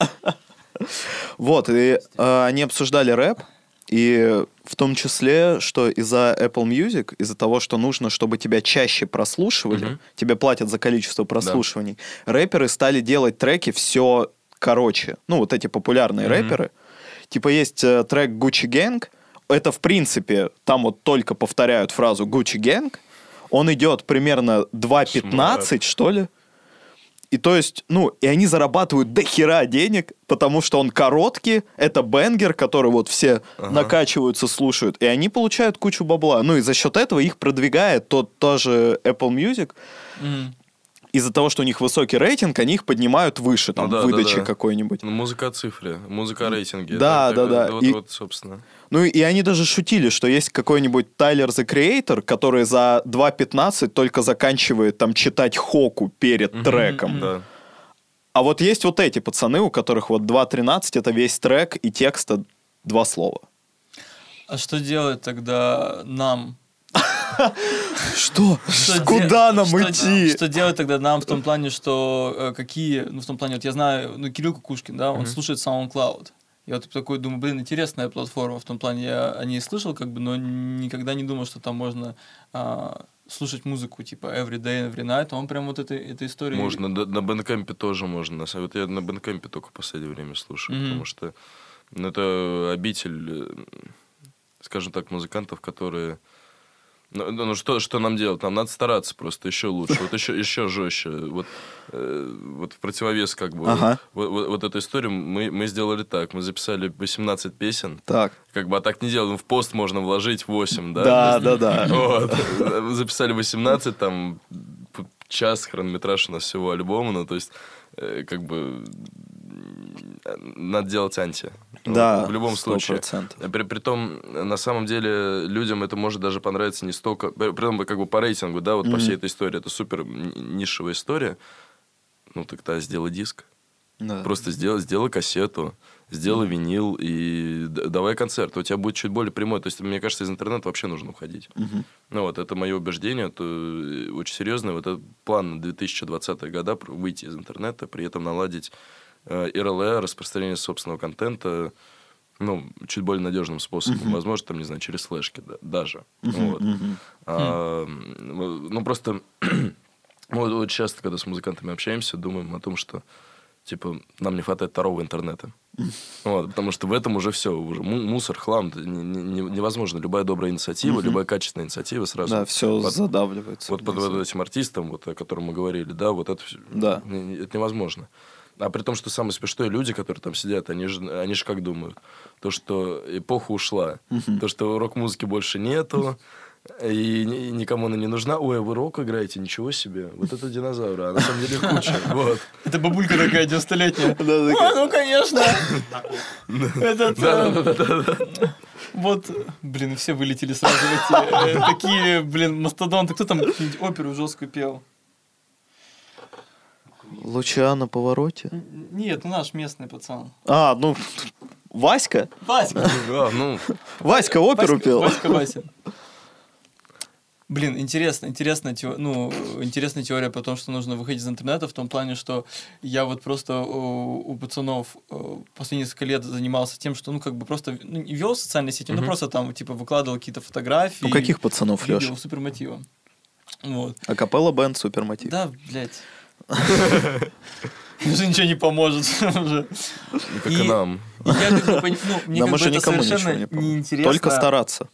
Speaker 2: Вот, и э, они обсуждали рэп, и в том числе, что из-за Apple Music, из-за того, что нужно, чтобы тебя чаще прослушивали,
Speaker 3: Мгм.
Speaker 2: тебе платят за количество прослушиваний, рэперы стали делать треки все короче. Ну, вот эти популярные
Speaker 3: Мгм.
Speaker 2: рэперы. Типа есть э, трек Gucci Gang, это, в принципе, там вот только повторяют фразу Gucci Gang, он идет примерно 2.15, что ли, И то есть, ну, и они зарабатывают до хера денег, потому что он короткий, это бенгер, который вот все
Speaker 3: Ага.
Speaker 2: накачиваются, слушают, и они получают кучу бабла. Ну и за счет этого их продвигает тот тоже Apple Music.
Speaker 1: Мгм.
Speaker 2: Из-за того, что у них высокий рейтинг, они их поднимают выше, там,
Speaker 3: Ну да, да,
Speaker 2: выдачи
Speaker 3: да.
Speaker 2: какой-нибудь.
Speaker 3: Ну, музыка о цифре, музыка о рейтинге.
Speaker 2: Да, да, да.
Speaker 3: Вот,
Speaker 2: И-
Speaker 3: вот, собственно.
Speaker 2: Ну и они даже шутили, что есть какой-нибудь Тайлер the Creator, который за 2.15 только заканчивает там читать хоку перед
Speaker 3: Мгм.
Speaker 2: треком.
Speaker 3: Да.
Speaker 2: А вот есть вот эти пацаны, у которых вот 2.13 это весь трек и текста два слова.
Speaker 1: А что делать тогда нам?
Speaker 2: Что? Куда нам идти?
Speaker 1: Что делать тогда нам в том плане, что э, какие, ну в том плане, вот я знаю, ну Кирилл Кукушкин, да, он слушает SoundCloud. Я вот такой думаю, блин, интересная платформа. В том плане я о ней слышал, как бы, но никогда не думал, что там можно а, слушать музыку типа every day, every night. Он прям вот этой, этой историей...
Speaker 3: Можно, на, на Bandcamp е тоже можно. Вот я на Bandcamp е только в последнее время слушаю,
Speaker 1: Мгм.
Speaker 3: потому что ну, это обитель, э, скажем так, музыкантов, которые... Ну, ну, ну, что, что нам делать? Нам надо стараться просто еще лучше, вот еще, еще жестче. Вот, э, вот в противовес как бы
Speaker 2: Ага.
Speaker 3: вот, вот, вот эту историю мы, мы сделали так. Мы записали 18 песен.
Speaker 2: Так.
Speaker 3: Как бы, а так не делаем. В пост можно вложить 8, да?
Speaker 2: Да, да, да.
Speaker 3: Вот. [laughs] Записали 18, там час хронометраж у нас всего альбома, ну, то есть, э, как бы, надо делать анти.
Speaker 2: Да,
Speaker 3: В любом случае.
Speaker 2: 100%.
Speaker 3: При, притом, на самом деле, людям это может даже понравиться не столько... При при том, как бы по рейтингу, да, вот по
Speaker 2: Мгм.
Speaker 3: всей этой истории, это супер нишевая история. Ну, тогда сделай диск.
Speaker 2: Да.
Speaker 3: Просто сделай, сделай кассету, сделай винил и давай концерт. У тебя будет чуть более прямой. То есть, мне кажется, из интернета вообще нужно уходить.
Speaker 2: Мгм.
Speaker 3: Ну вот, это мое убеждение, это э, очень серьезно. Вот этот план на 2020 года выйти из интернета, при этом наладить э, РЛЭ, распространение собственного контента, ну, чуть более надежным способом. Возможно, там, не знаю, через флешки да- даже. Вот.
Speaker 2: Мгм.
Speaker 3: А, м, ну, просто [clears throat] мы вот, вот часто, когда с музыкантами общаемся, думаем о том, что типа нам не хватает второго интернета. [laughs] Вот, потому что в этом уже все, уже му- мусор, хлам, не- не- невозможно. Любая добрая инициатива, любая качественная инициатива сразу.
Speaker 2: Да, все
Speaker 3: под-
Speaker 2: задавливается.
Speaker 3: Вот под вот этим артистом, вот, о котором мы говорили, да, вот это,
Speaker 2: Да.
Speaker 3: это невозможно. А при том, что самое смешное, люди, которые там сидят, они же, они же как думают? То, что эпоха ушла, то, что рок-музыки больше нету, и ни- никому она не нужна. Ой, а вы рок играете? Ничего себе. Вот это динозавры, а на самом деле куча. [laughs] Вот.
Speaker 1: Это бабулька такая 90-летняя. А, ну, конечно. Этот, Вот, блин, все вылетели сразу эти, э, такие, блин, мастодонты. Кто там оперу жесткую пел?
Speaker 2: Луча на повороте.
Speaker 1: Нет, ну наш местный пацан.
Speaker 2: А, ну, Васька?
Speaker 1: Васька.
Speaker 3: Да, ну,
Speaker 2: Васька оперу
Speaker 1: Васька-
Speaker 2: пел.
Speaker 1: Васька Васин. Блин, интересно, интересная, тео- ну, интересная теория по тому, что нужно выходить из интернета, в том плане, что я вот просто у, у пацанов э, последние несколько лет занимался тем, что, ну, как бы просто ну, не вел социальные сети, ну,
Speaker 3: Мгм.
Speaker 1: просто там, типа, выкладывал какие-то фотографии.
Speaker 2: У каких пацанов,
Speaker 1: видео
Speaker 2: Леш?
Speaker 1: супермотива. Вот.
Speaker 2: Акапелла бенд Супермотив.
Speaker 1: Да, блядь. [laughs] Уже ничего не поможет. [laughs] уже.
Speaker 3: как
Speaker 1: И-
Speaker 3: нам.
Speaker 1: И я как бы, пони- ну, мне
Speaker 2: Нам
Speaker 1: как бы
Speaker 2: уже
Speaker 1: это
Speaker 2: никому ничего
Speaker 1: совершенно
Speaker 2: не
Speaker 1: неинтересно.
Speaker 2: Только стараться.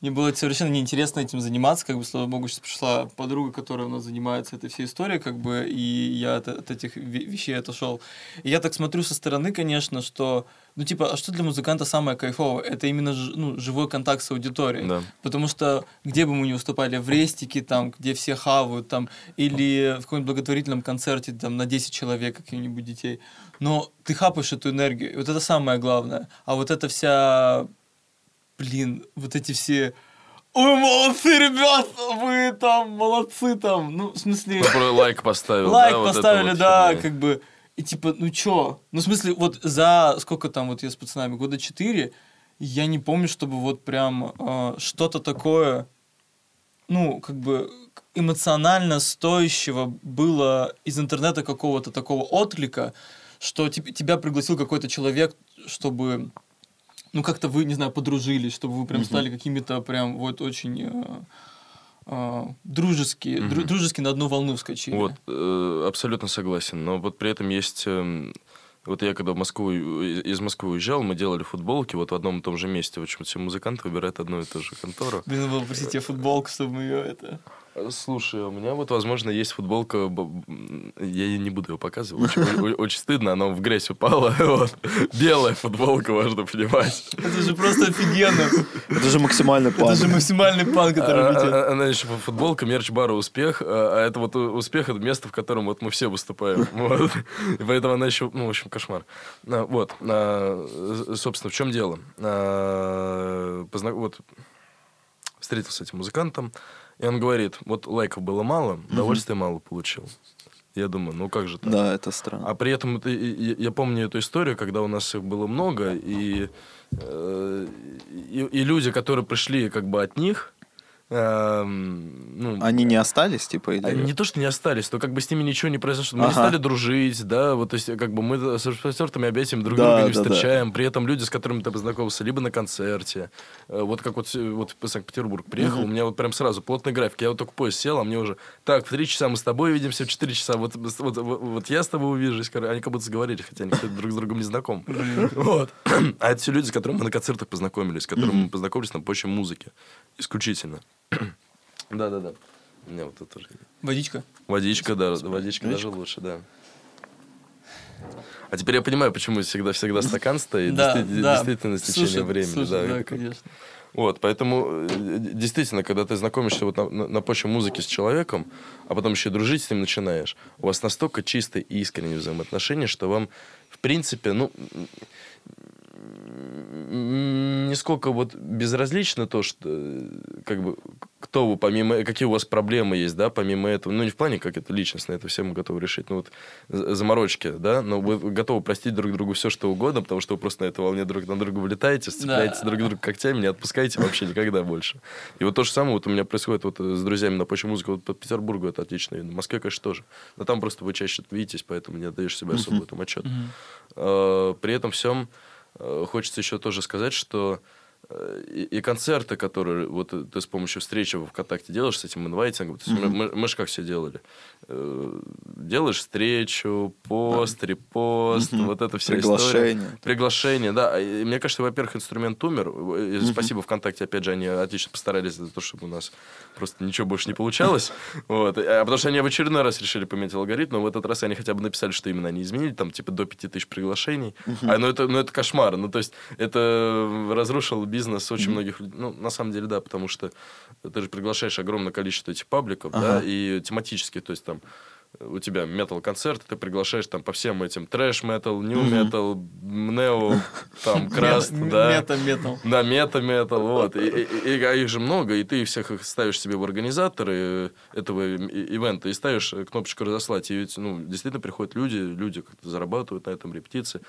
Speaker 1: Мне было совершенно неинтересно этим заниматься, как бы, слава богу, сейчас пришла подруга, которая у нас занимается этой всей историей, как бы, и я от, от этих ве- вещей отошел. И я так смотрю со стороны, конечно, что, ну, типа, а что для музыканта самое кайфовое? Это именно, ну, живой контакт с аудиторией.
Speaker 3: Да.
Speaker 1: Потому что где бы мы ни выступали, в рестике, там, где все хавают, там, или в каком-нибудь благотворительном концерте, там, на 10 человек, каких-нибудь детей, но ты хапаешь эту энергию, и вот это самое главное. А вот эта вся, блин, вот эти все... Ой, молодцы, ребят, вы там, молодцы там. Ну, в смысле,
Speaker 3: лайк поставил.
Speaker 1: лайк
Speaker 3: да, вот это
Speaker 1: поставили,
Speaker 3: вот
Speaker 1: да,
Speaker 3: херня.
Speaker 1: как бы, и типа, ну чё? Ну, в смысле, вот за сколько там, вот я с пацанами, года четыре, я не помню, чтобы вот прям э, что-то такое, ну, как бы эмоционально стоящего было из интернета какого-то такого отклика, что тебя пригласил какой-то человек, чтобы, ну, как-то вы, не знаю, подружились, чтобы вы прям стали какими-то прям вот очень э, э, дружеские, дру-
Speaker 3: Мгм.
Speaker 1: дружески на одну волну вскочили.
Speaker 3: Вот, э, абсолютно согласен. Но вот при этом есть... эм, Вот я когда в Москву, э, из Москвы уезжал, мы делали футболки вот в одном и том же месте. В общем, все музыканты выбирают одну и ту же контору.
Speaker 1: Блин, было просить тебе футболку, чтобы мы ее это...
Speaker 3: Слушай, у меня вот, возможно, есть футболка, я не буду ее показывать, очень, очень стыдно, она в грязь упала, [laughs] вот. белая футболка, можно понимать.
Speaker 1: Это же просто офигенно.
Speaker 2: Это же максимальный пан.
Speaker 1: Это же максимальный пан, который
Speaker 3: А,
Speaker 1: летит.
Speaker 3: а, Она еще футболка, мерч бара «Успех», а а это вот «Успех» — это место, в котором вот мы все выступаем. [laughs] Вот. И поэтому она еще, ну, в общем, кошмар. А, Вот. А, Собственно, в чем дело? А, позна- Вот встретился с этим музыкантом, и он говорит, вот лайков было мало, удовольствия мало получил. Я думаю, ну как же так?
Speaker 2: Да, это странно.
Speaker 3: А при этом это, и- я помню эту историю, когда у нас их было много, и, э, и, и люди, которые пришли как бы от них, эм, ну,
Speaker 2: Они не остались, типа, или...
Speaker 3: они не то, что не остались, но как бы с ними ничего не произошло. Мы не
Speaker 2: Ага.
Speaker 3: стали дружить, да, вот, то есть, как бы мы с репортерами обязательно друг
Speaker 2: Да,
Speaker 3: друга не
Speaker 2: да, да.
Speaker 3: встречаем. При этом люди, с которыми ты познакомился, либо на концерте. Э, Вот как вот, вот в Санкт-Петербург приехал, у меня вот прям сразу плотный график. Я вот только поезд сел, а мне уже, так, в три часа мы с тобой увидимся, в четыре часа вот, вот, вот, вот я с тобой увижусь. Они как будто сговорились, хотя они друг с другом не знакомы. Вот. А это все люди, с которыми мы на концертах познакомились, с которыми мы познакомились на почве музыки. Исключительно. [coughs] Да-да-да. У меня вот это тоже
Speaker 1: Водичка.
Speaker 3: Водичка, да, водичка даже лучше, да. А теперь я понимаю, почему всегда-всегда [laughs] стакан стоит.
Speaker 1: Да,
Speaker 3: Действи-
Speaker 1: да.
Speaker 3: Действительно, с течением времени.
Speaker 1: слушай,
Speaker 3: да,
Speaker 1: да, конечно.
Speaker 3: Вот, поэтому э, действительно, когда ты знакомишься вот на, на- на почве музыки с человеком, а потом еще и дружить с ним начинаешь, у вас настолько чистые и искренние взаимоотношения, что вам, в принципе, ну, нисколько вот безразлично то, что как бы кто вы, помимо, какие у вас проблемы есть, да, помимо этого, ну, не в плане как это личностно, это все мы готовы решить, ну, вот заморочки, да, но вы готовы простить друг другу все, что угодно, потому что вы просто на этой волне друг на друга вылетаете, сцепляетесь
Speaker 1: Да.
Speaker 3: друг друга когтями, не отпускаете вообще никогда больше. И вот то же самое вот у меня происходит вот э, с друзьями на почве музыки, вот по Петербургу это отлично видно, в Москве, конечно, тоже, но там просто вы чаще видитесь, поэтому не отдаешь себе особо в этом отчет. Э, При этом всем хочется еще тоже сказать, что э, и, и концерты, которые вот ты с помощью встречи в ВКонтакте делаешь с этим инвайтингом, то есть мы, мы- мы же как все делали. Э, Делаешь встречу, пост, репост,
Speaker 2: Мгм.
Speaker 3: вот это вся история.
Speaker 2: Приглашение.
Speaker 3: Приглашение, да. И мне кажется, во-первых, инструмент умер. И Спасибо ВКонтакте, опять же, они отлично постарались за то, чтобы у нас просто ничего больше не получалось. [laughs] Вот. А потому что они в очередной раз решили поменять алгоритм, но в этот раз они хотя бы написали, что именно они изменили, там типа до 5000 приглашений. А, ну, это, ну это кошмар. Ну, то есть, это разрушило бизнес очень многих людей. Ну, на самом деле, да, потому что ты же приглашаешь огромное количество этих пабликов, да,
Speaker 2: Ага.
Speaker 3: и тематически, то есть там у тебя метал-концерт, ты приглашаешь там по всем этим трэш-метал, нью-метал, нео, там, [laughs] краст, да.
Speaker 1: Мета-метал.
Speaker 3: Да, мета-метал, вот. И, и- и- а их же много, и ты всех их ставишь себе в организаторы э, этого и- ивента и ставишь э, кнопочку «разослать». И ведь, ну, действительно приходят люди, люди как-то зарабатывают на этом репетиции.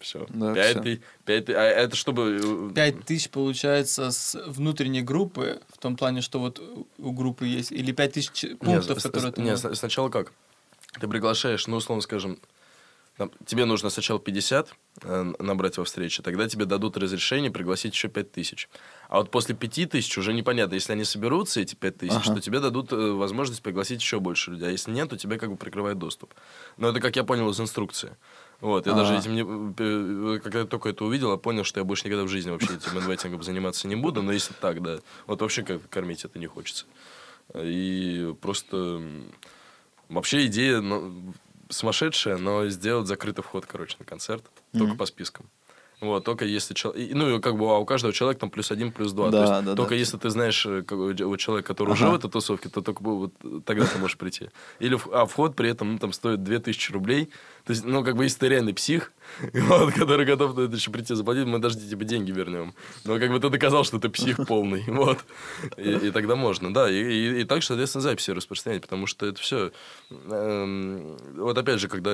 Speaker 3: Все.
Speaker 2: Да,
Speaker 3: Пять
Speaker 2: всё.
Speaker 3: ты- пять ты- А это чтобы... э,
Speaker 1: Пять тысяч получается с внутренней группы, в том плане, что вот у группы есть, или пять тысяч пунктов,
Speaker 3: с-
Speaker 1: которые
Speaker 3: с-
Speaker 1: ты
Speaker 3: не,
Speaker 1: можешь-
Speaker 3: сна- сначала как? Ты приглашаешь, ну, условно скажем, там, тебе нужно сначала 50 э, набрать во встрече, тогда тебе дадут разрешение пригласить еще 5 тысяч. А вот после 5 тысяч уже непонятно, если они соберутся, эти 5 тысяч,
Speaker 2: Ага.
Speaker 3: то тебе дадут э, возможность пригласить еще больше людей. А если нет, то тебе как бы прикрывает доступ. Но это, как я понял, из инструкции. Вот, я
Speaker 2: А.
Speaker 3: даже этим не, э, когда я только это увидел, я понял, что я больше никогда в жизни вообще этим инвайтингом заниматься не буду, но если так, да, вот вообще как кормить это не хочется. И просто вообще идея ну, сумасшедшая, но сделать закрытый вход, короче, на концерт, только по спискам. Вот, только если человек... Ну, как бы а у каждого человека там плюс один, плюс два.
Speaker 2: Да,
Speaker 3: То есть
Speaker 2: да,
Speaker 3: только
Speaker 2: да.
Speaker 3: если ты знаешь э, бы, вот человека, который уже
Speaker 2: Ага.
Speaker 3: в этой тусовке, то только вот тогда ты можешь прийти. Или, а вход при этом ну, там стоит 2000 рублей. То есть, ну, как бы, если ты реальный псих, [laughs] вот, который готов на это еще прийти заплатить, мы даже тебе деньги вернем. Но как бы ты доказал, что ты псих [laughs] полный. Вот. И, и тогда можно, да. И, и, и так, соответственно, записи распространять, потому что это все... вот опять же, когда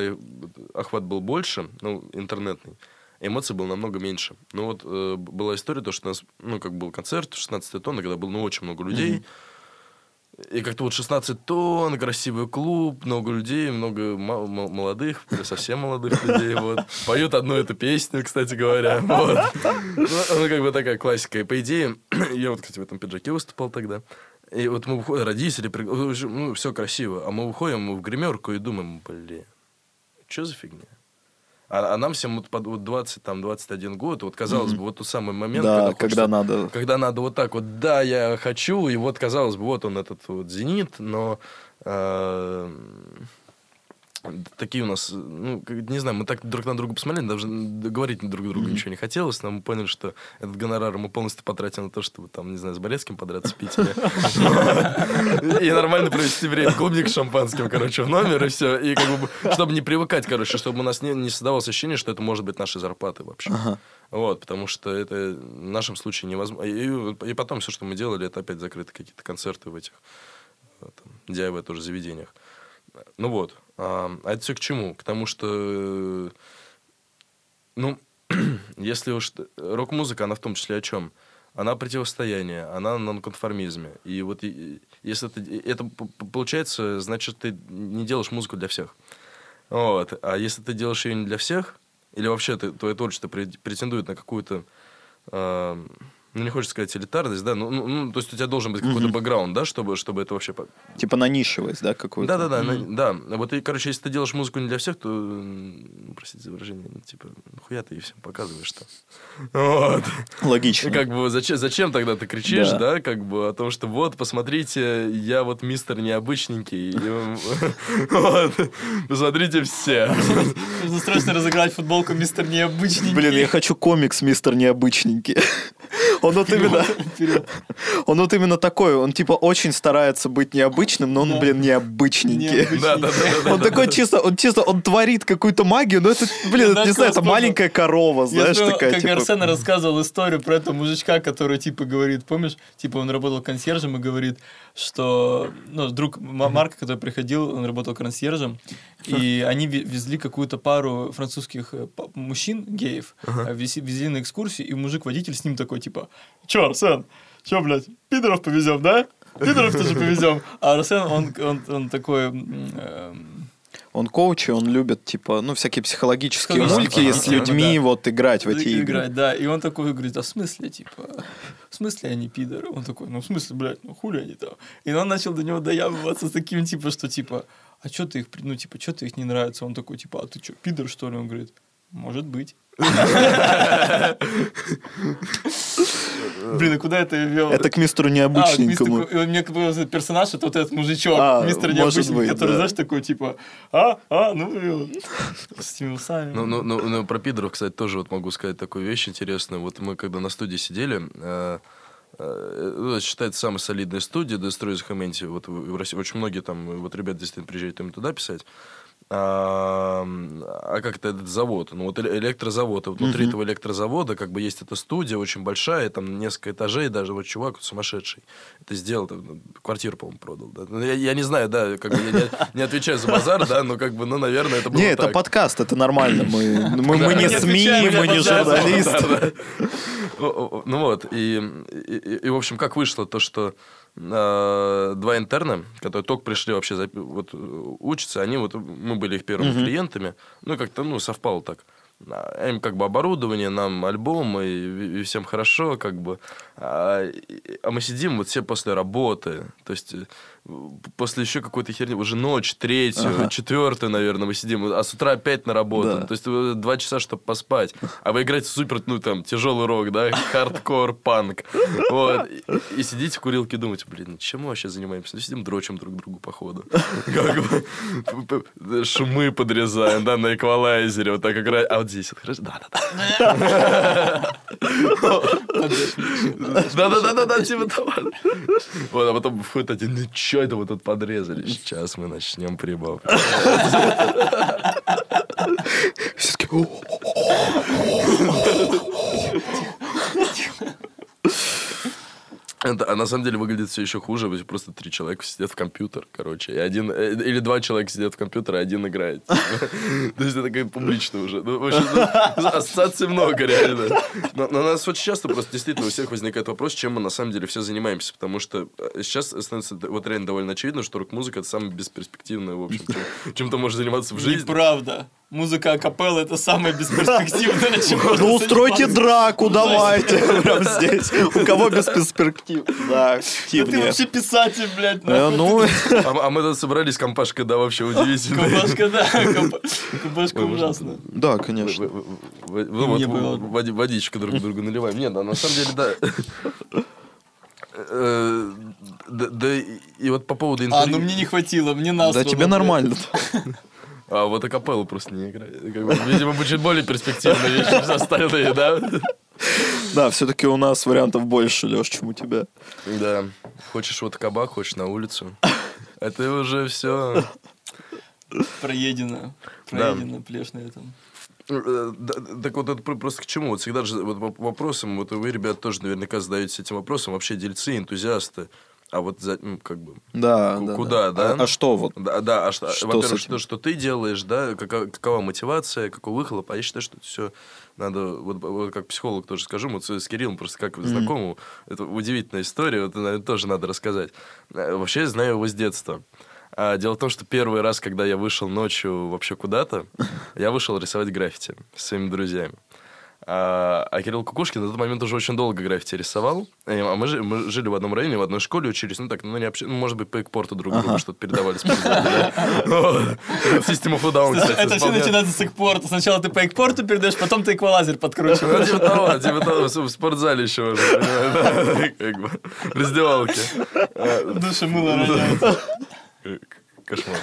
Speaker 3: охват был больше, ну, интернетный, эмоций было намного меньше. Ну вот э, была история, то, что у нас, ну, как был концерт 16 тонн, когда было, ну, очень много людей. И как-то вот 16 тонн, красивый клуб, много людей, много молодых, совсем молодых людей, вот. Поют одну эту песню, кстати говоря, вот. Ну, ну, как бы такая классика. И по идее, [clears throat] я вот, кстати, в этом пиджаке выступал тогда. И вот мы выходим, родители, ну, все красиво. А мы выходим в гримерку и думаем, блин, что за фигня? А, а нам всем вот под вот 20, там, 21 год, вот казалось бы, вот тот самый момент,
Speaker 2: Да,
Speaker 3: хочется-
Speaker 2: когда надо.
Speaker 3: когда надо вот так вот, да, я хочу, и вот, казалось бы, вот он этот вот зенит, но э, такие у нас, ну, не знаю, мы так друг на друга посмотрели, даже говорить друг другу ничего не хотелось, но мы поняли, что этот гонорар мы полностью потратим на то, чтобы там, не знаю, с Борецким подраться в Питере. [laughs] И нормально провести время. Клубник с шампанским, короче, в номер, и все. И как бы, чтобы не привыкать, короче, чтобы у нас не, не создавалось ощущение, что это может быть нашей зарплаты вообще. Вот, потому что это в нашем случае невозможно. И, и потом все, что мы делали, это опять закрыты какие-то концерты в этих э, там, DIY тоже заведениях. Ну вот. А, а это все к чему? К тому, что э, ну, [clears throat] если уж рок-музыка, она в том числе о чем? Она противостояние, она на нонконформизме. И вот если это, это получается, значит, ты не делаешь музыку для всех. Вот. А если ты делаешь ее не для всех, или вообще ты, твое творчество пре- претендует на какую-то, э, ну, не хочется сказать элитарность, да, ну, ну, ну, то есть у тебя должен быть какой-то бэкграунд, да, чтобы, чтобы это вообще...
Speaker 2: Типа на нишевость, да, какую-то?
Speaker 3: Да, да, да. Вот и, короче, если ты делаешь музыку не для всех, то, простите за выражение, ну, типа, хуя ты и всем показываешь что. Вот.
Speaker 2: Логично.
Speaker 3: Как бы зачем, зачем тогда ты кричишь,
Speaker 2: Да.
Speaker 3: да. как бы о том, что вот, посмотрите, я вот мистер необычненький. [laughs] Вот, посмотрите все.
Speaker 1: Нужно срочно разыграть футболку мистер необычный.
Speaker 2: Блин, я хочу комикс «Мистер Необычненький». Он вот именно... Он вот именно такой, он типа очень старается быть необычным, но он, блин, необычненький. Он такой чисто, он чисто, он творит какую-то магию, но это, блин, не знаю, это маленькая корова, знаешь, такая,
Speaker 1: как
Speaker 2: типа...
Speaker 1: Арсен рассказывал историю про этого мужичка, который, типа, говорит, помнишь, типа, он работал консьержем и говорит, что, ну, друг Марка, который приходил, он работал консьержем, и они ве- везли какую-то пару французских э, мужчин, геев, э, вези- везли на экскурсию, и мужик-водитель с ним такой, типа, чё, Арсен, чё, блядь, пидоров повезем, да? Пидоров тоже повезем. А Арсен, он, он, он такой... эм,
Speaker 2: Он коуч, и он любит, типа, ну, всякие психологические мульки с людьми,
Speaker 1: да.
Speaker 2: вот, играть в эти игры.
Speaker 1: играть, да. И он такой говорит, а в смысле, типа, в смысле они пидоры? Он такой, ну в смысле, блядь, ну хули они там? И он начал до него доябываться с таким, типа, что, типа, а что ты их, ну, типа, что ты их не нравится? Он такой, типа, а ты что, пидор, что ли? Он говорит, может быть. [laughs] Блин, а куда это я вел?
Speaker 2: Это к мистеру
Speaker 1: А, к
Speaker 2: необычненькому.
Speaker 1: он- мне этот персонаж, это вот этот мужичок,
Speaker 2: А,
Speaker 1: мистер необычный,
Speaker 2: быть,
Speaker 1: который,
Speaker 2: да.
Speaker 1: знаешь, такой, типа, а, а, ну, с этими усами.
Speaker 3: Ну, ну, ну, ну, про пидоров, кстати, тоже вот могу сказать такую вещь интересную. Вот мы когда на студии сидели, э, э, это считается самой солидной студией Destroy the Humanity. Вот в в России очень многие там, вот ребята действительно приезжают им туда писать. А, а как это этот завод? Ну, вот эле- электрозавод. И вот внутри этого электрозавода как бы есть эта студия очень большая, там несколько этажей, даже вот чувак сумасшедший это сделал, там, квартиру, по-моему, продал. да. Ну, я, я не знаю, да, как бы я не, не отвечаю за базар, да, но как бы, ну, наверное, это было
Speaker 2: Не, это подкаст, это нормально. Мы, мы, мы не
Speaker 1: Не
Speaker 2: СМИ, мы не журналисты.
Speaker 3: Ну вот, и- и, в общем, как вышло то, что э, два интерна, которые только пришли вообще за- вот, э, учатся, они вот, мы были их первыми клиентами, ну, как-то, ну, совпало так. А Им как бы оборудование, нам альбом, и, и всем хорошо, как бы. А, и- а мы сидим вот все после работы, то есть э, после еще какой-то херни, уже ночь, третью,
Speaker 2: Ага.
Speaker 3: четвертую, наверное, мы сидим, а с утра опять на работу.
Speaker 2: Да.
Speaker 3: То есть э, два часа, чтобы поспать. А вы играете супер, ну, там, тяжелый рок, да, хардкор, панк. Вот. И, сидите в курилке и думаете, блин, чем мы вообще занимаемся? Ну, сидим, дрочим друг другу, походу. Как бы шумы подрезаем, да, на эквалайзере, вот так играть. А вот здесь вот хорошо? Да-да-да. Да-да-да-да, типа того. Вот, а потом входит один, ну, что это вы тут подрезали? Сейчас мы начнем прибавку.
Speaker 2: Все таки, «О,
Speaker 3: Это, а на самом деле выглядит все еще хуже. Просто три человека сидят в компьютер, короче. И один, э, или два человека сидят в компьютер, а один играет. [laughs] То есть это как публично уже. Ну, ну, ассоциаций много, реально. Но у нас очень часто просто действительно у всех возникает вопрос, чем мы на самом деле все занимаемся. Потому что э, сейчас становится вот реально довольно очевидно, что рок-музыка это самое бесперспективное, в общем, чем ты можешь заниматься в жизни.
Speaker 1: Неправда. Музыка акапелла это самое бесперспективное, чем можно
Speaker 2: Ну устройте драку, давайте, прям здесь. У кого без перспектив? Да,
Speaker 1: ты вообще писатель, блядь.
Speaker 2: Э. Ну,
Speaker 3: А, а мы тут собрались, компашка, да, вообще [laughs] удивительно.
Speaker 1: Компашка, да, [laughs] комп- компашка ужасно.
Speaker 2: да, конечно.
Speaker 3: В- в- в- Ну вот,
Speaker 1: Мне было.
Speaker 3: в- води- водичку друг другу наливаем. Нет, да, на самом деле, да. Э, Да да и вот по поводу
Speaker 1: А,
Speaker 3: интервью...
Speaker 1: ну мне не хватило, мне насрано.
Speaker 2: Да тебе нормально. [laughs]
Speaker 3: А вот акапеллу просто не играет. Как бы, Видимо, будет более перспективные вещи все остальные, да?
Speaker 2: Да, все-таки у нас вариантов больше, Леш, чем у тебя.
Speaker 3: Да. Хочешь вот кабак, хочешь на улицу. Это уже все...
Speaker 1: Проедено.
Speaker 3: Да.
Speaker 1: Проедено, плешь на этом.
Speaker 3: Э, Так вот, это про- просто к чему? Вот всегда же вот воп- вопросом, вот вы, ребят, тоже наверняка задаетесь этим вопросом, вообще дельцы, энтузиасты. А вот за, ну, как бы,
Speaker 2: Да,
Speaker 3: Ку-
Speaker 2: да.
Speaker 3: куда, да?
Speaker 2: А, а что вот?
Speaker 3: Да, да, а что,
Speaker 2: Что
Speaker 3: во-первых, что, что ты делаешь, да, какова, какова мотивация, какой выхлоп, а я считаю, что все надо, вот, вот как психолог тоже скажу, мы с, с Кириллом просто как знакомому, это удивительная история, вот, наверное, тоже надо рассказать. Э, Вообще, я знаю его с детства. А дело в том, что первый раз, когда я вышел ночью вообще куда-то, я вышел рисовать граффити с своими друзьями. А, а Кирилл Кукушкин на тот момент уже очень долго граффити рисовал. А мы, жи- мы жили в одном районе, в одной школе учились. Ну так, ну не общ- ну, может быть, по экпорту друг другу
Speaker 2: Ага.
Speaker 3: что-то передавали. с пользой, да. [laughs] Вот. System of a Down, кстати,
Speaker 1: Это все начинается с экпорта. Сначала ты по экпорту передаешь, потом ты эквалайзер
Speaker 3: Ну,
Speaker 1: подкручиваешь.
Speaker 3: типа того, типа того, в спортзале еще уже, раздевалке. А,
Speaker 1: В душе мыло роняется.
Speaker 3: Кошмар.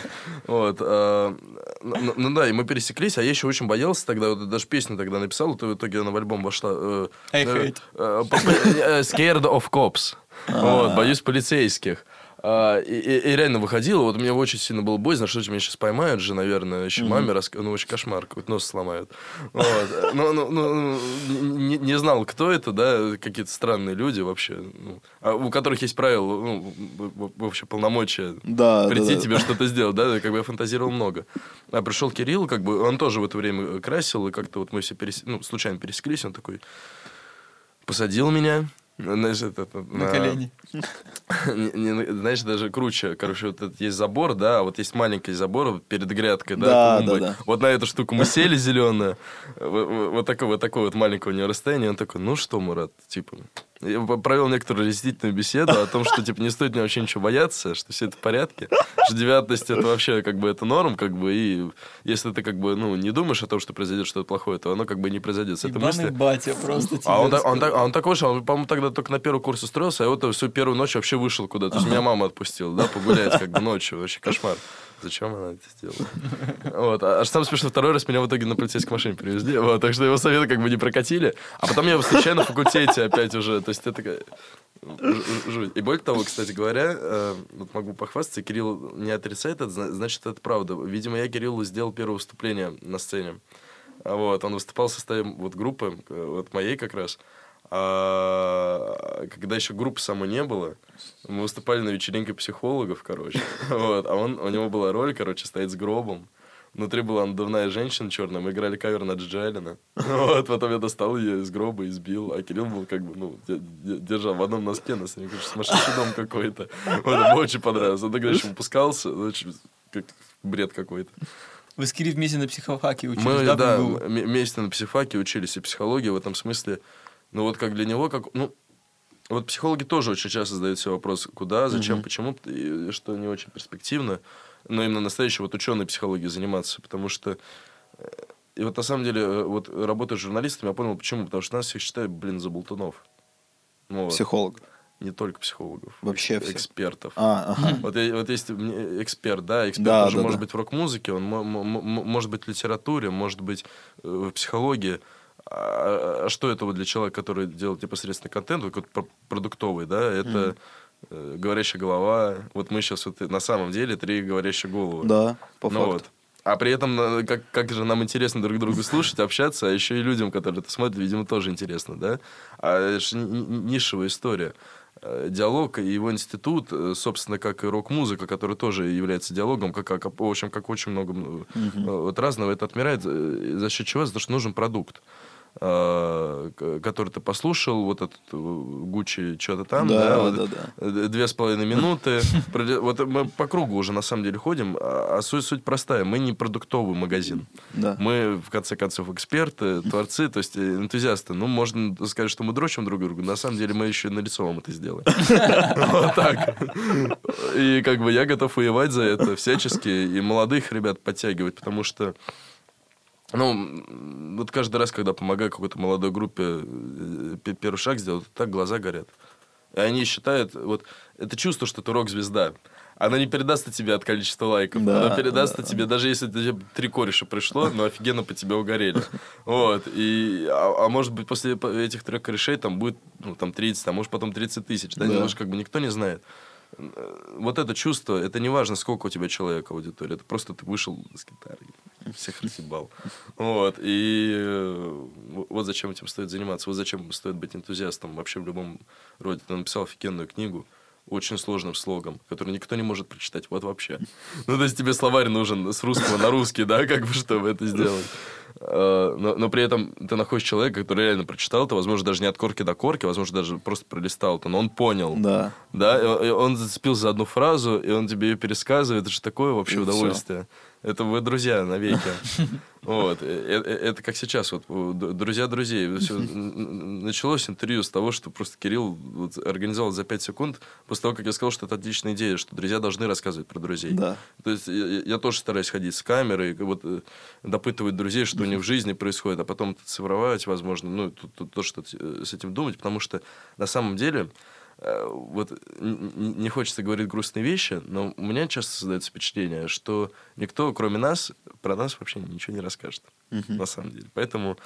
Speaker 3: Вот. а, Ну, ну да, и мы пересеклись, а я еще очень боялся тогда, вот даже песню тогда написал, то в итоге она в альбом вошла. э,
Speaker 1: I
Speaker 3: э,
Speaker 1: hate.
Speaker 3: э, э, Scared of cops. Вот, боюсь полицейских. А, И, и- и реально выходило, вот мне очень сильно было боязно, что меня сейчас поймают же, наверное, еще маме, раска- ну, очень кошмар, какой-то нос сломают. Вот. Ну, ну, ну, не, не знал, кто это, да, какие-то странные люди вообще, ну, а у которых есть правила, ну, вообще полномочия
Speaker 2: Да, да,
Speaker 3: прийти
Speaker 2: да.
Speaker 3: тебе что-то сделать, да, как бы я фантазировал много. А пришел Кирилл, как бы, он тоже в это время красил, и как-то вот мы все перес... ну, случайно пересеклись, он такой посадил меня, знаешь, это, это,
Speaker 1: На колени. [laughs]
Speaker 3: не- не- знаешь, даже круче. Короче, вот этот есть забор, да, а вот есть маленький забор перед грядкой, да,
Speaker 2: Да, да, да.
Speaker 3: Вот на эту штуку мы [laughs] сели зеленую, вот такое вот такое вот маленькое у него расстояние, он такой, ну что, Мурат, типа, я провел некоторую разъяснительную беседу о том, что, типа, не стоит мне вообще ничего бояться, что все это в порядке, что девятность это вообще, как бы, это норм, как бы, и если ты, как бы, ну, не думаешь о том, что произойдет что-то плохое, то оно, как бы, не произойдет. С этой мысли...
Speaker 1: батя просто
Speaker 3: А он, так- он, так- а он такой же, он, по-моему, тогда только на первый курс устроился, а я вот всю первую ночь вообще вышел куда-то. То есть меня мама отпустила, да, погулять как бы ночью. Вообще кошмар. Зачем она это сделала? [laughs] Вот. А аж самое смешное, второй раз меня в итоге на полицейской машине привезли. Вот, так что его советы как бы не прокатили. А потом я случайно на факультете опять уже. То есть это такая жуть. И более того, кстати говоря, э, вот могу похвастаться, Кирилл не отрицает это, зна- значит, это правда. Видимо, я Кириллу сделал первое выступление на сцене. А Вот, он выступал в составе вот группы, э, вот моей как раз. А, когда еще группы самой не было, мы выступали на вечеринке психологов, короче. [laughs] Вот, а он, у него была роль, короче, стоит с гробом. Внутри была надувная женщина черная, мы играли кавер на Джиджи Аллена. [laughs] Вот, потом я достал ее из гроба, избил, а Кирилл был как бы, ну, де- де- держал в одном носке нас, я говорю, сумасшедший дом какой-то. [laughs] Вот, ему очень понравилось. Он тогда еще выпускался, как бред какой-то.
Speaker 1: Вы с Кири вместе на психофаке учились,
Speaker 3: Мы,
Speaker 1: да,
Speaker 3: да, вместе на психфаке учились, и психология в этом смысле, ну вот как для него, как, ну, вот психологи тоже очень часто задают себе вопрос, куда, зачем,
Speaker 2: Мгм.
Speaker 3: почему, и что не очень перспективно, но именно настоящей вот ученой психологией заниматься, потому что э, и вот на самом деле, э, вот работая с журналистами, я понял, почему, потому что нас всех считают, блин, за болтунов. Ну, вот.
Speaker 2: Психолог.
Speaker 3: Не только психологов.
Speaker 2: Вообще всех.
Speaker 3: Экспертов.
Speaker 2: А, ага.
Speaker 3: Вот, вот есть эксперт, да, эксперт
Speaker 2: Да,
Speaker 3: тоже
Speaker 2: да,
Speaker 3: может
Speaker 2: да.
Speaker 3: быть в рок-музыке, он мо- мо- мо- может быть в литературе, может быть э, в психологии. А, а что это вот для человека, который делает непосредственно контент, вот какой-то продуктовый, да, это э, говорящая голова. Вот мы сейчас вот на самом деле три говорящие головы.
Speaker 2: Да, по
Speaker 3: Ну
Speaker 2: факту.
Speaker 3: вот. А при этом, э, как, как же нам интересно друг другу слушать, общаться, а еще и людям, которые это смотрят, видимо, тоже интересно, да? А это же ни- ни- нишевая история. Э, Диалог и его институт, э, собственно, как и рок-музыка, которая тоже является диалогом, как, как, в общем, как очень много э, вот разного, это отмирает. За счет чего? За то, что нужен продукт. Э, который ты послушал, вот этот э, Гуччи что-то там,
Speaker 2: Да,
Speaker 3: вот,
Speaker 2: да, да.
Speaker 3: две с половиной минуты. [laughs] Вот мы по кругу уже на самом деле ходим, а а суть, суть простая. Мы не продуктовый магазин.
Speaker 2: Да.
Speaker 3: Мы, в конце концов, эксперты, творцы, то есть э, энтузиасты. Ну, можно сказать, что мы дрочим друг друга. На самом деле мы еще на лицо вам это сделаем. [laughs] Вот так. И как бы я готов воевать за это всячески. И молодых ребят подтягивать, потому что ну, вот каждый раз, когда помогаю какой-то молодой группе э, пе- первый шаг сделать, так глаза горят. И они считают, вот это чувство, что ты рок-звезда. Оно не передастся тебе от количества лайков.
Speaker 2: Да,
Speaker 3: оно передастся
Speaker 2: да.
Speaker 3: тебе, даже если тебе три кореша пришло, но офигенно по тебе угорели. [laughs] Вот. И, а, а может быть, после по- этих трех корешей там будет ну, там 30, а может потом 30 тысяч. Да,
Speaker 2: Да.
Speaker 3: немножко как бы никто не знает. Вот это чувство, это не важно, сколько у тебя человек аудитории. Это просто ты вышел с гитарой, всех разъебал. Вот. И э, вот зачем этим стоит заниматься. Вот зачем стоит быть энтузиастом вообще в любом роде. Ты написал офигенную книгу, очень сложным слогом, который никто не может прочитать. Вот вообще. Ну, то есть тебе словарь нужен с русского на русский, да, как бы, чтобы это сделать. Э, Но, но при этом ты находишь человека, который реально прочитал это, возможно, даже не от корки до корки, возможно, даже просто пролистал это, но он понял.
Speaker 2: Да.
Speaker 3: Да, и он зацепился за одну фразу, и он тебе ее пересказывает. Это же такое вообще
Speaker 2: И
Speaker 3: удовольствие. Это вы друзья навеки. [laughs] Вот. Э, э, Это как сейчас. Вот, друзья друзей. Началось интервью с того, что просто Кирилл организовал за 5 секунд, после того, как я сказал, что это отличная идея, что друзья должны рассказывать про друзей.
Speaker 2: Да.
Speaker 3: То есть я, тоже стараюсь ходить с камерой, вот, э, допытывать друзей, что у них в жизни происходит, а потом цифровать, возможно, ну, то, то- то, что э, с этим думать, потому что на самом деле э, вот н- н- не хочется говорить грустные вещи, но у меня часто создается впечатление, что никто, кроме нас, про нас вообще ничего не расскажет. На самом деле. Поэтому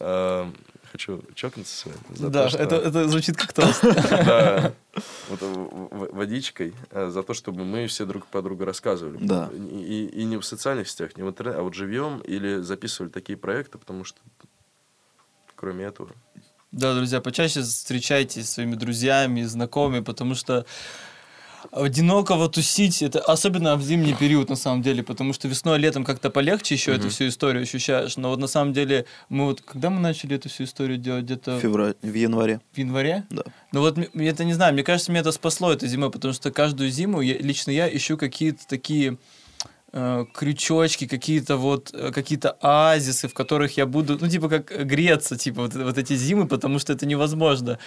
Speaker 3: э, хочу чокнуться с вами. за
Speaker 1: Да,
Speaker 3: то, что-
Speaker 1: это, это звучит как тост. [laughs]
Speaker 3: да, [laughs] вот, в- водичкой э, за то, чтобы мы все друг по другу рассказывали.
Speaker 2: Да.
Speaker 3: И, не в социальных сетях, не в интернете, а вот живьем или записывали такие проекты, потому что кроме этого.
Speaker 1: Да, друзья, почаще встречайтесь со своими друзьями, знакомыми, потому что одинокого тусить, это особенно в зимний период, на самом деле, потому что весной, летом как-то полегче еще эту всю историю ощущаешь, но вот на самом деле мы вот, когда мы начали эту всю историю делать, где-то
Speaker 2: В феврале, в январе.
Speaker 1: в январе?
Speaker 2: Да.
Speaker 1: Ну вот, это не знаю, мне кажется, меня это спасло этой зимой, потому что каждую зиму я, лично я ищу какие-то такие э, крючочки, какие-то вот э, какие-то оазисы, в которых я буду, ну типа как греться, типа вот, вот эти зимы, потому что это невозможно.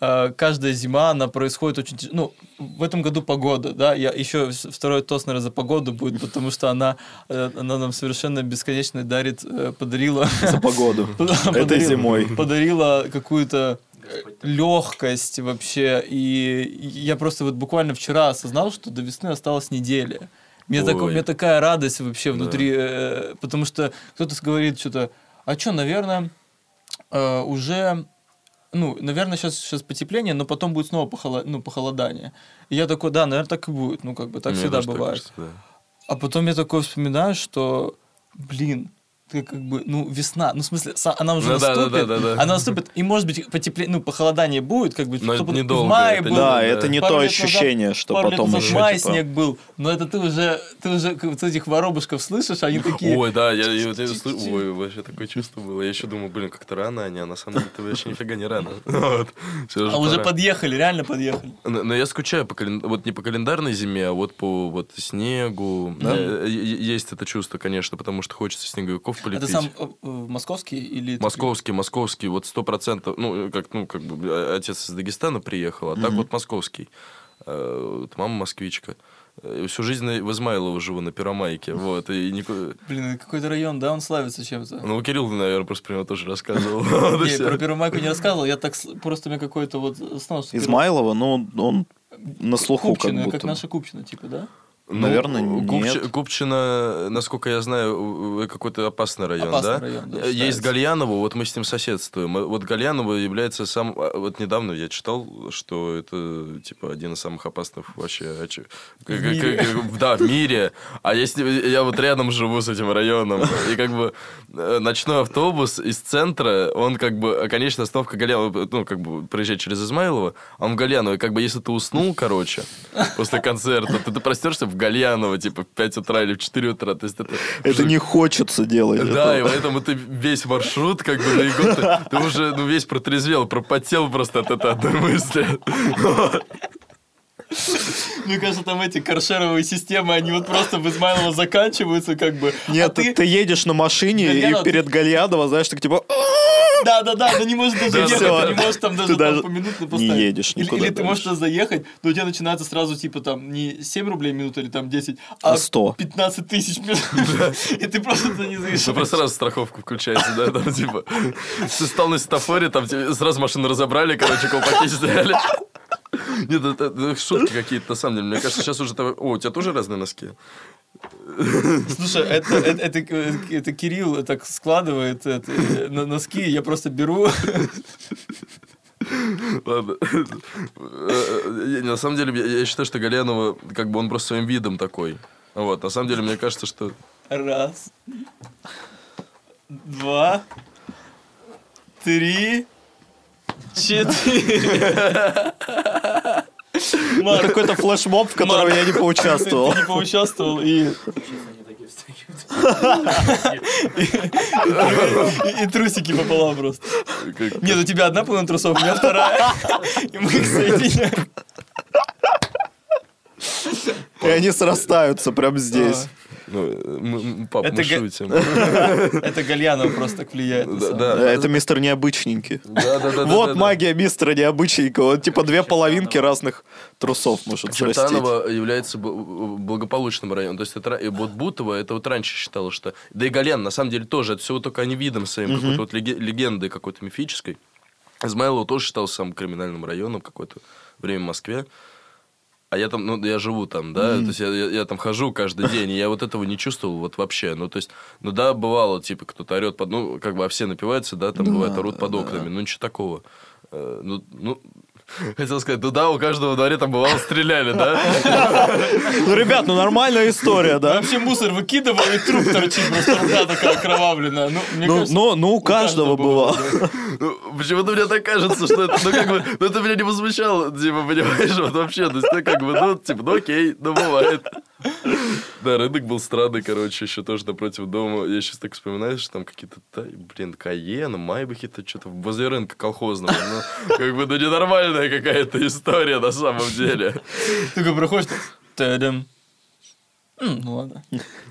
Speaker 1: Э, каждая зима она происходит очень, тяж- ну в этом году погода, да, я еще второй тост наверное за погоду будет, потому что она э, она нам совершенно бесконечно дарит, э, подарила
Speaker 2: За погоду. [laughs] Этой
Speaker 1: подарила-
Speaker 2: зимой.
Speaker 1: Подарила какую-то легкость вообще. И я просто вот буквально вчера осознал, что до весны осталась неделя. Мне, так- у меня такая радость вообще внутри, э, потому что кто-то говорит что-то, а что, наверное, э, уже, ну, наверное, сейчас, сейчас потепление, но потом будет снова похоло- ну, похолодание. И я такой, да, наверное, так и будет, ну, как бы так
Speaker 3: Мне
Speaker 1: всегда
Speaker 3: тоже так
Speaker 1: бывает.
Speaker 3: кажется, да.
Speaker 1: А потом я такое вспоминаю, что, блин, ты как бы, ну, весна, ну, в смысле, она уже
Speaker 3: Ну да, да,
Speaker 1: наступит,
Speaker 3: да, да, да.
Speaker 1: она наступит, и, может быть, потепление, ну, похолодание будет, как бы,
Speaker 3: Но это
Speaker 1: чтобы
Speaker 3: недолго,
Speaker 1: в мае
Speaker 3: это
Speaker 1: был,
Speaker 2: Да,
Speaker 3: да.
Speaker 2: это не то
Speaker 1: лет назад-
Speaker 2: ощущение, что
Speaker 1: пару лет
Speaker 2: потом
Speaker 1: назад
Speaker 2: еще,
Speaker 1: май
Speaker 2: типа,
Speaker 1: снег был, но это ты уже, ты уже вот этих воробушков слышишь, они [laughs] такие,
Speaker 3: Ой, да, я, я, вот я слышу, ой, вообще такое чувство было. Я еще думаю, блин, как-то рано они, а на самом деле это вообще нифига не рано. [laughs] Вот. Всё
Speaker 1: а уже
Speaker 3: пора.
Speaker 1: подъехали, реально подъехали.
Speaker 3: Но, но я скучаю по кален- вот не по календарной зиме, а вот по вот снегу.
Speaker 2: Да?
Speaker 3: Э, Есть это чувство, конечно, потому что хочется снеговиков полепить.
Speaker 1: ты сам э, э, московский или...
Speaker 3: Московский, московский, вот сто процентов, ну, как, ну, как бы, э, отец из Дагестана приехал, а так вот московский. Э, вот мама москвичка. Всю жизнь в Измайлово живу, на Первомайке, [laughs] вот, и нику-
Speaker 1: Блин, это какой-то район, да, он славится чем-то.
Speaker 3: Ну, Кирилл, наверное, просто про него тоже рассказывал. [laughs]
Speaker 1: Не, про Первомайку не рассказывал, я так, просто мне какой-то вот знал, что
Speaker 2: Измайлова, ну, он на слуху как
Speaker 1: Купчино, как,
Speaker 2: будто.
Speaker 1: наша Купчина, типа, да?
Speaker 2: Наверное,
Speaker 3: Купчи-
Speaker 2: нет.
Speaker 3: Купчино, насколько я знаю, э, какой-то опасный район,
Speaker 1: Опасный
Speaker 3: да?
Speaker 1: район, да,
Speaker 3: Э, Есть. Гальяново, вот мы с ним соседствуем. Э, Вот Гальяново является сам... а, Вот недавно я читал, что это, типа, один из самых опасных вообще... а к-
Speaker 1: мире.
Speaker 3: Да, в мире. А если я вот рядом живу с этим районом, и как бы ночной автобус из центра, он как бы... Конечная остановка Гальянова, ну, как бы проезжать через Измайлово, а он в Гальяново. И как бы если ты уснул, короче, после концерта, то ты простерся в Гальянова, типа, в 5 утра или в 4 утра. То есть это...
Speaker 2: Это не хочется делать.
Speaker 3: Да, и поэтому ты весь маршрут, как бы, на бегу, ты, ты уже, ну, весь протрезвел, пропотел просто от этой одной мысли. [laughs]
Speaker 1: Мне кажется, там эти каршеровые системы, они вот просто в Измайлово заканчиваются, как бы.
Speaker 2: Нет,
Speaker 1: А
Speaker 2: ты... ты едешь на машине
Speaker 1: Гальянов,
Speaker 2: и перед Гальядово, знаешь, так типа...
Speaker 1: Да, да, да, ты не можешь даже
Speaker 2: Да,
Speaker 1: ехать, ты не можешь там даже,
Speaker 2: даже
Speaker 1: там поминутно
Speaker 2: не
Speaker 1: поставить.
Speaker 2: едешь
Speaker 1: или,
Speaker 2: никуда
Speaker 1: или ты можешь заехать, но у тебя начинается сразу типа там не 7 рублей в минуту или там 10, а,
Speaker 2: А 100.
Speaker 1: 15 тысяч в минуту. И ты просто туда не заезжаешь.
Speaker 3: Ну, просто сразу страховка включается, да, там, типа, ты стал на светофоре, там тебе сразу машину разобрали, короче, колпаки сняли. [laughs] Нет, это, это шутки какие-то, на самом деле. Мне кажется, сейчас уже... О, у тебя тоже разные носки? [laughs]
Speaker 1: Слушай, это, это, это, это Кирилл так складывает это, э, на носки, я просто беру.
Speaker 3: Ладно. Э, На самом деле, я я считаю, что Галянова, как бы он просто своим видом такой. Вот, на самом деле, мне кажется, что...
Speaker 1: Раз, два, три, четыре. Марк,
Speaker 2: Какой-то флешмоб, в котором я не поучаствовал. [laughs]
Speaker 1: не поучаствовал и,
Speaker 4: Честно, они такие встают.
Speaker 1: и, трусики пополам просто. Нет, у тебя одна половина трусов, у меня вторая. И мы их соединяем.
Speaker 2: И они срастаются прям здесь.
Speaker 3: Ну, пап,
Speaker 1: Это
Speaker 3: мы
Speaker 1: га-
Speaker 3: шутим. [laughs]
Speaker 1: Это Гальянова просто так влияет.
Speaker 3: Да,
Speaker 2: Это мистер Необычненький. Вот магия мистера Необычненького. Он типа две половинки разных трусов может срастить.
Speaker 3: Чертаново является благополучным районом. То есть это, вот Бутово, это вот раньше считалось, что... Да и Галян, на самом деле, тоже. Это все вот только они видом своим, какой-то вот леге- легендой какой-то мифической. Измайлово тоже считался самым криминальным районом какое-то время в Москве. А я там, ну, я живу там, да, то есть я, я- я там хожу каждый день, и я вот этого не чувствовал вот вообще. Ну, то есть, ну да, бывало, типа, кто-то орет под, ну, как бы, а все напиваются, да, там бывает, орут под окнами, ну, ничего такого. Э, Ну, ну, хотел сказать, ну да, у каждого во дворе там бывало стреляли, да? [laughs]
Speaker 2: Ну, ребят, ну нормальная история, да?
Speaker 1: Вообще мусор выкидывал, и труп торчит, просто рука такая окровавленная. Ну, мне
Speaker 2: Ну,
Speaker 1: кажется,
Speaker 2: ну, ну, у каждого
Speaker 1: да.
Speaker 3: Ну, почему-то мне так кажется, что это, ну, как бы, ну, это меня не возмущало, типа, понимаешь, вот вообще, то есть, ну, как бы, ну, типа, ну, окей, ну, бывает. Да, рынок был странный, короче, еще тоже напротив дома. Я сейчас так вспоминаю, что там какие-то, блин, Каена, Майбахи-то что-то возле рынка колхозного. Ну, как бы, ну, ненормальная какая-то история на самом деле.
Speaker 1: Только проходишь, та-дам. Ну ладно.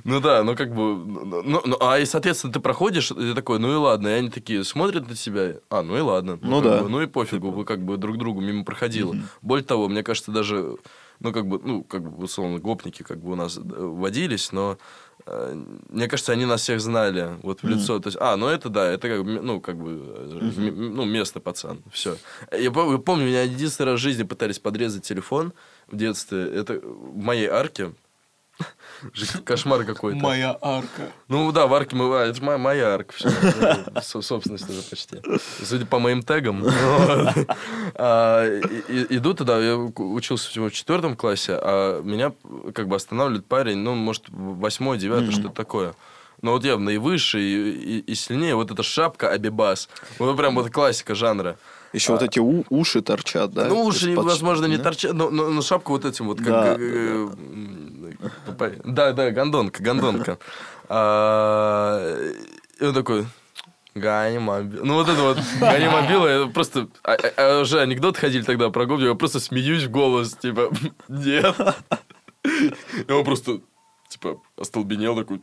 Speaker 3: Ну да, ну как бы, ну, ну, ну, а и соответственно ты проходишь, и ты такой, ну и ладно, и они такие смотрят на тебя, а, ну и ладно,
Speaker 2: Ну
Speaker 3: как
Speaker 2: да.
Speaker 3: бы, ну и пофигу, вы как бы друг другу мимо проходило. Более того, мне кажется, даже, ну как бы, ну как бы условно гопники как бы у нас э, водились, но мне кажется, они нас всех знали вот в лицо, то есть, а, ну это да, это как ну как бы, э, м- ну местный пацан, все. Я пом- помню, меня единственный раз в жизни пытались подрезать телефон в детстве, это в моей арке. Кошмар какой-то.
Speaker 1: Моя арка.
Speaker 3: Ну да, в арке мы... а, Это же моя, моя арка. Все. Со- Собственность уже почти. Судя по моим тегам. [laughs] А, и- и- Иду туда, я учился всего в четвертом классе, а меня как бы останавливает парень, ну, может, восьмой, девятый, что-то такое. Но вот явно и выше, и, и- и сильнее. Вот эта шапка Абибас. Вот прям вот классика жанра.
Speaker 2: Еще вот эти у- уши торчат, да?
Speaker 3: Ну, уши, возможно, не
Speaker 2: да?
Speaker 3: торчат, но, но, но шапка вот этим вот, как...
Speaker 2: Да,
Speaker 3: э, э, по- Да, да, гондонка, гондонка. А, И он такой... Гони мобил. Ну, вот это вот, гони мобила, это просто... а- а- а уже анекдот ходили тогда про Гобби, я просто смеюсь в голос, типа, нет. И просто, типа, остолбенел такой,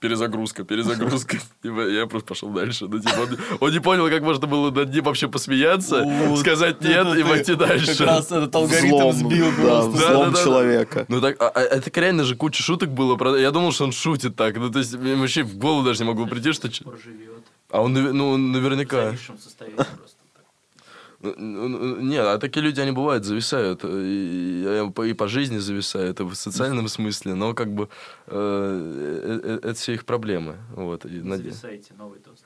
Speaker 3: перезагрузка, перезагрузка. [laughs] Типа, я просто пошел дальше. Ну, типа, он, он не понял, как можно было над ним вообще посмеяться,
Speaker 1: Вот
Speaker 3: сказать нет и пойти дальше.
Speaker 1: Как раз этот алгоритм
Speaker 2: Взлом,
Speaker 1: сбил
Speaker 2: да,
Speaker 1: просто.
Speaker 2: Взлом
Speaker 3: да, да,
Speaker 2: человека.
Speaker 3: Ну так, а, а это реально же куча шуток было. про- Я думал, что он шутит так. Ну, то есть, вообще в голову даже не могло прийти, что...
Speaker 4: Проживет.
Speaker 3: А он, ну,
Speaker 4: В
Speaker 3: наверняка...
Speaker 4: зависшем состоянии просто. так.
Speaker 3: Ну, ну, ну, Нет, а такие люди, они бывают, зависают. И, и по- и по жизни зависают, и в социальном смысле. Но как бы э, э, э, это все их проблемы. Вот. И
Speaker 4: Зависайте, новый тост.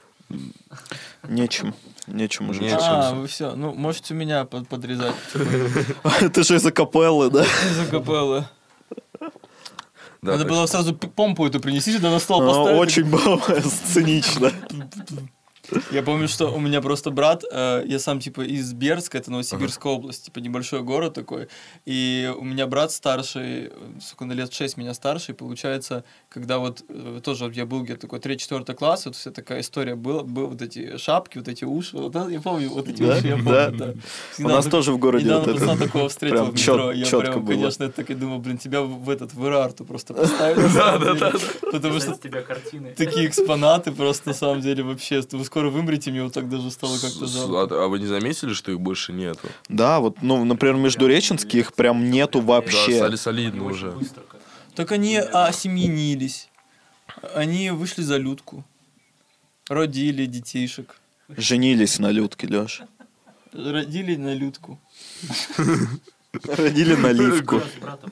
Speaker 2: Нечем. Нечем уже.
Speaker 3: Нечем.
Speaker 1: А, вы все. Ну, можете меня под- подрезать. [laughs]
Speaker 2: Ты же из-за капеллы, да?
Speaker 1: Из-за капеллы.
Speaker 3: Да,
Speaker 1: Надо было сразу помпу эту принести сюда на стол поставить.
Speaker 2: Очень было [laughs] сценично. [laughs]
Speaker 1: Я помню, что у меня просто брат, э, я сам типа из Берска, это Новосибирская область, типа небольшой город такой, и у меня брат старший, э, сколько на лет 6 меня старший, получается, когда вот э, тоже вот я был где-то такой 3-4 класс, вот вся такая история была, был вот эти шапки, вот эти уши, вот, это я помню, вот эти
Speaker 2: Да?
Speaker 1: уши, я помню,
Speaker 2: Да.
Speaker 1: да.
Speaker 2: У нас тоже в городе
Speaker 1: Недавно
Speaker 2: вот это
Speaker 1: такого встретил
Speaker 2: прям
Speaker 1: в метро,
Speaker 2: чёт-
Speaker 1: я
Speaker 2: чётко
Speaker 1: прям,
Speaker 2: было.
Speaker 1: конечно, так и думал, блин, тебя в этот, в Ирарту просто поставили, на самом деле. потому что
Speaker 4: С тебя картины.
Speaker 1: такие экспонаты просто на самом деле вообще. Скоро вымрете, мне вот так даже стало как-то жалко.
Speaker 3: А а вы не заметили, что их больше нету?
Speaker 2: Да, вот, ну, например, Междуреченске их прям нету
Speaker 3: Да,
Speaker 2: вообще.
Speaker 3: стали
Speaker 4: Они
Speaker 3: солидно уже.
Speaker 1: Так они осеменились. Они вышли за людку. Родили детейшек.
Speaker 2: Женились на Людке, Леш.
Speaker 1: Родили на людку.
Speaker 2: Родили наливку.
Speaker 4: С братом.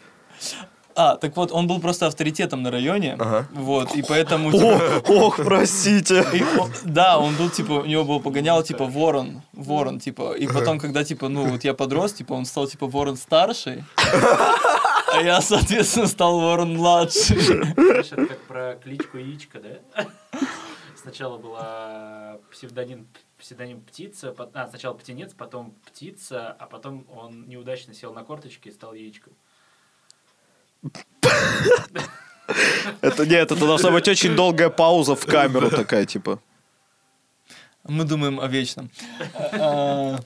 Speaker 1: А, так вот, он был просто авторитетом на районе.
Speaker 3: Ага.
Speaker 1: Вот, и поэтому... типа,
Speaker 2: О, ох, простите. [laughs]
Speaker 1: И он- да, он был, типа, у него был погонял, типа, ворон, ворон, типа, и потом, когда, типа, ну, вот я подрос, типа, он стал, типа, ворон старший, [laughs] а я, соответственно, стал ворон младший. [laughs]
Speaker 4: Знаешь, это как про кличку Яичко, да? Сначала была псевдоним, псевдоним птица, а, сначала птенец, потом птица, а потом он неудачно сел на корточки и стал яичком.
Speaker 2: Это нет, это должна быть очень долгая пауза в камеру такая, типа.
Speaker 1: Мы думаем о вечном. А,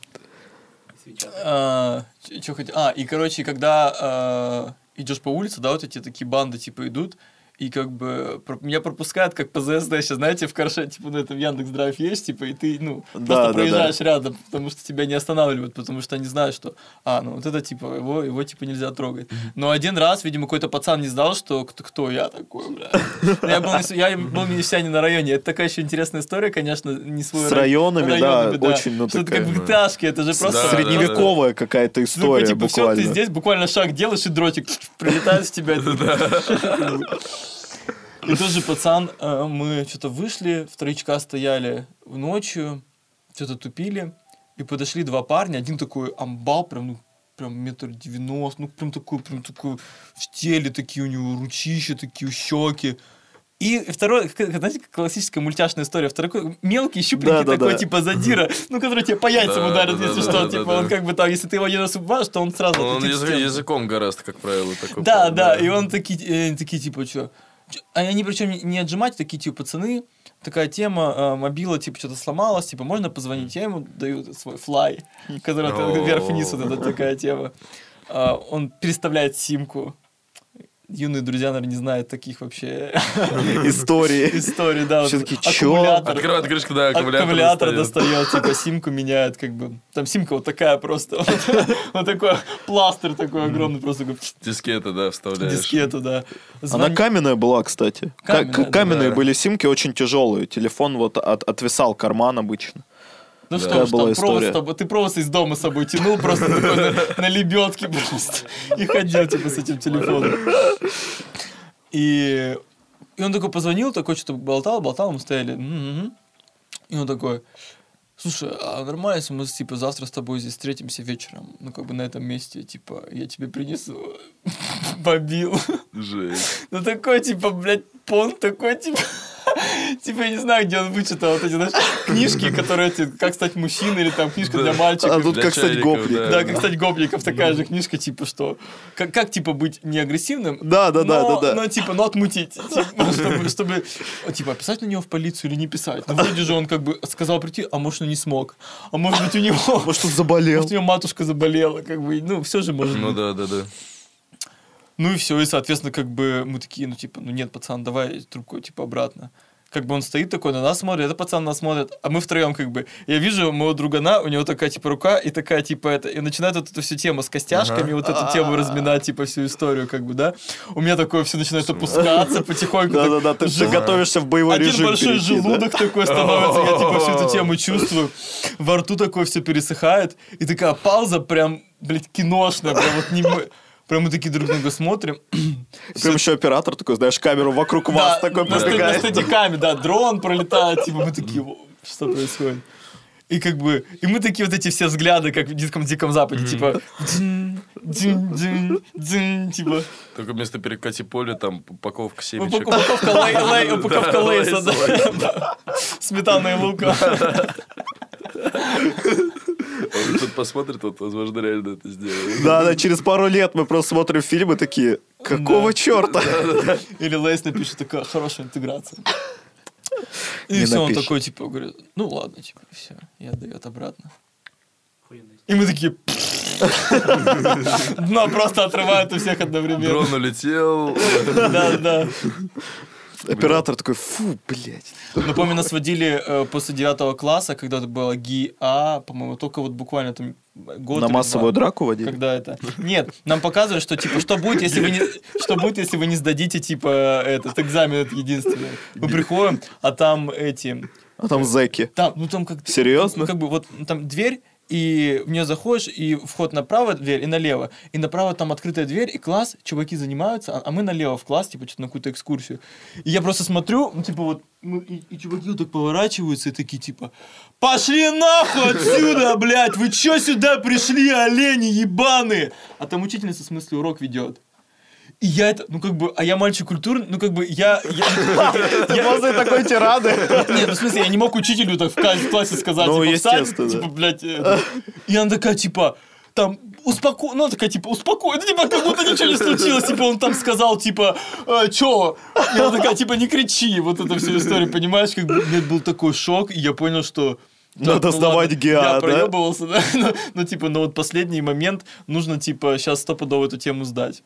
Speaker 4: Свеча.
Speaker 1: Что хотел? А, и, короче, когда идешь по улице, да, вот эти такие банды, типа, идут, и как бы про- меня пропускают как по ЗСД сейчас, знаете, в Карше, типа, на этом Яндекс Драйв есть, типа, и ты, ну,
Speaker 2: Да,
Speaker 1: просто
Speaker 2: да,
Speaker 1: проезжаешь рядом, потому что тебя не останавливают, потому что они знают, что, а, ну, вот это, типа, его, его типа, нельзя трогать. Но один раз, видимо, какой-то пацан не знал, что кто, кто я такой, бля. Ну, Я был, с- я был не на районе. Это такая еще интересная история, конечно, не свой
Speaker 2: С
Speaker 1: рай-
Speaker 2: районами, да, очень, ну,
Speaker 1: Что это
Speaker 2: такая,
Speaker 1: как
Speaker 3: да.
Speaker 1: ГТАшке, это же просто...
Speaker 3: Да,
Speaker 2: Средневековая какая-то
Speaker 1: Ну,
Speaker 2: история
Speaker 1: типа, все, ты здесь буквально шаг делаешь, и дротик [laughs] прилетает в тебя. [laughs] [laughs] И тот же пацан, э, мы что-то вышли, в троечка стояли в ночью, что-то тупили, и подошли два парня, один такой амбал, прям, ну, прям метр девяносто, ну, прям такой, прям такой, в теле такие у него ручища, такие щеки. И второй, знаете, как классическая мультяшная история, второй такой мелкий, щупленький,
Speaker 2: Да-да-да.
Speaker 1: такой, типа, задира, ну, который тебе по яйцам
Speaker 3: Да,
Speaker 1: ударит,
Speaker 3: да,
Speaker 1: если
Speaker 3: да,
Speaker 1: что,
Speaker 3: да,
Speaker 1: типа,
Speaker 3: да,
Speaker 1: он
Speaker 3: да.
Speaker 1: как бы там, если ты его один раз убиваешь, то он сразу
Speaker 3: Он
Speaker 1: отлетит в
Speaker 3: язык- языком гораздо, как правило, такой.
Speaker 1: Да,
Speaker 3: парень,
Speaker 1: да, и он такие, э, такие типа, что? А они причем не- отжимать, такие типа пацаны, такая тема, э, мобила типа что-то сломалась, типа можно позвонить, я ему даю свой флай, [laughs] который вверх-вниз вот эта такая тема. А, Он переставляет симку. Юные друзья, наверное, не знают таких вообще [laughs]
Speaker 2: Истории.
Speaker 1: историй, да.
Speaker 2: Все такие, чё?
Speaker 3: Открывает крышку, да, аккумулятор. Достает.
Speaker 1: типа симку меняет, как бы. Там симка вот такая просто. [laughs] Вот такой пластырь такой огромный, просто
Speaker 3: Дискета, да, вставляешь.
Speaker 1: дискету, да.
Speaker 2: Она каменная была, кстати. Каменные были симки, очень тяжелые. Телефон вот от- отвисал карман обычно.
Speaker 1: Ну
Speaker 3: Да.
Speaker 1: что ж, там провод
Speaker 2: история.
Speaker 1: с тобой, ты провод из дома с собой тянул просто такой на, на лебедке просто и ходил типа с этим телефоном. И, и он такой позвонил, такой что-то болтал, болтал, мы стояли. «М-м-м». И он такой, слушай, а нормально, если мы типа завтра с тобой здесь встретимся вечером, ну как бы на этом месте, типа, я тебе принесу [laughs] бобил.
Speaker 3: Жесть.
Speaker 1: Ну такой, типа, блядь, понт такой, типа... Типа, я не знаю, где он вычитал вот эти, знаешь, книжки, которые эти, как стать мужчиной, или там книжка для
Speaker 2: А
Speaker 1: мальчиков.
Speaker 2: тут
Speaker 3: Для
Speaker 2: как стать
Speaker 3: чайников,
Speaker 2: гопник.
Speaker 3: да.
Speaker 1: Как стать гопников, такая же книжка, типа, что... Как, как типа, быть не агрессивным,
Speaker 2: Да, да, да, да, да.
Speaker 1: но, типа, но отмутить. Типа, [laughs] чтобы, чтобы, типа, писать на него в полицию или не писать. Ну, вроде же он как бы сказал прийти, а может, он не смог. А может быть, у него...
Speaker 2: Может, он заболел. [laughs]
Speaker 1: Может, у него матушка заболела, как бы, ну, все же может
Speaker 3: Ну да, да, да.
Speaker 1: Ну и все, и, соответственно, как бы мы такие, ну, типа, ну нет, пацан, давай трубку, типа, обратно. Как бы он стоит такой, на нас смотрит, это пацан на нас смотрит, а мы втроем, как бы, я вижу моего другана, у него такая, типа, рука, и такая, типа, это, и начинает вот эту всю тему с костяшками, вот эту тему разминать, типа, всю историю, как бы, да. У меня такое все начинает опускаться потихоньку.
Speaker 2: Да-да-да, ты,
Speaker 1: жи-
Speaker 2: готовишься в боевой
Speaker 1: один
Speaker 2: режим
Speaker 1: большой
Speaker 2: перейти, да?
Speaker 1: желудок такой становится, я типа всю эту тему чувствую. Во рту такое все пересыхает. И такая пауза прям, блядь, киношная. Прям вот не Прям мы такие друг друга смотрим.
Speaker 2: Прям еще оператор такой, знаешь, камеру вокруг вас такой
Speaker 1: ста- на
Speaker 2: пробегает.
Speaker 1: стадиками, да, дрон пролетает, типа мы такие, «О, что происходит? И как бы, и мы такие вот эти все взгляды, как в диком диком западе, типа, типа,
Speaker 3: Только вместо перекати поля там упаковка
Speaker 1: упак-
Speaker 3: семечек.
Speaker 1: упаковка, лей, лей- упаковка лейса, да. Сметана и лука.
Speaker 3: Он Тут посмотрит, вот, возможно, реально это сделает.
Speaker 2: Да, да, через пару лет мы просто смотрим фильмы такие, какого черта?
Speaker 1: Или Лейс напишет такая хорошая интеграция. [laughs] И
Speaker 2: Не
Speaker 1: все, он такой, типа, говорит, ну ладно, типа, все, и отдает обратно. И мы такие... [laughs] Дно просто отрывают у всех одновременно.
Speaker 3: Дрон улетел.
Speaker 1: Да, да.
Speaker 2: Оператор такой, фу, блядь.
Speaker 1: Ну, помню, нас водили э, после девятого класса, когда это было ГИА, по-моему, только вот буквально там год
Speaker 2: На массовую
Speaker 1: два.
Speaker 2: драку водили?
Speaker 1: Когда это? Нет, нам показывают, что типа что будет, если вы не что будет, если вы не сдадите типа этот экзамен этот единственный. Мы приходим, а там эти
Speaker 2: А там зэки.
Speaker 1: там ну там как
Speaker 2: Серьезно?
Speaker 1: как бы вот там дверь и в нее заходишь, и вход направо дверь, и налево. И направо там открытая дверь, и класс, чуваки занимаются, а, а мы налево в класс, типа, что-то на какую-то экскурсию. И я просто смотрю, ну, типа, вот, ну, и, и чуваки вот так поворачиваются, и такие, типа, пошли нахуй отсюда, блядь, вы чё сюда пришли, олени ебаные? А там учительница, в смысле, урок ведет. И я это, ну как бы, а я мальчик культурный, ну как бы я... я- [laughs]
Speaker 2: После такой тирады.
Speaker 1: нет, ну в смысле, я не мог учителю так в классе сказать,
Speaker 2: Ну,
Speaker 1: типа, встань, типа, блядь, это. И она такая, типа, там, успоко... Ну, такая, типа, успокой, ну, типа, как будто ничего не случилось, типа, он там сказал, типа, э, чё? И она такая, типа, не кричи, вот это всю историю, понимаешь, как бы, у меня был такой шок, и я понял, что...
Speaker 2: Надо
Speaker 1: так, ну
Speaker 2: сдавать
Speaker 1: ладно,
Speaker 2: ГИА,
Speaker 1: Я
Speaker 2: да?
Speaker 1: проебывался, да, [laughs] ну, ну, типа, но вот последний момент, нужно, типа, сейчас стопудово эту тему сдать.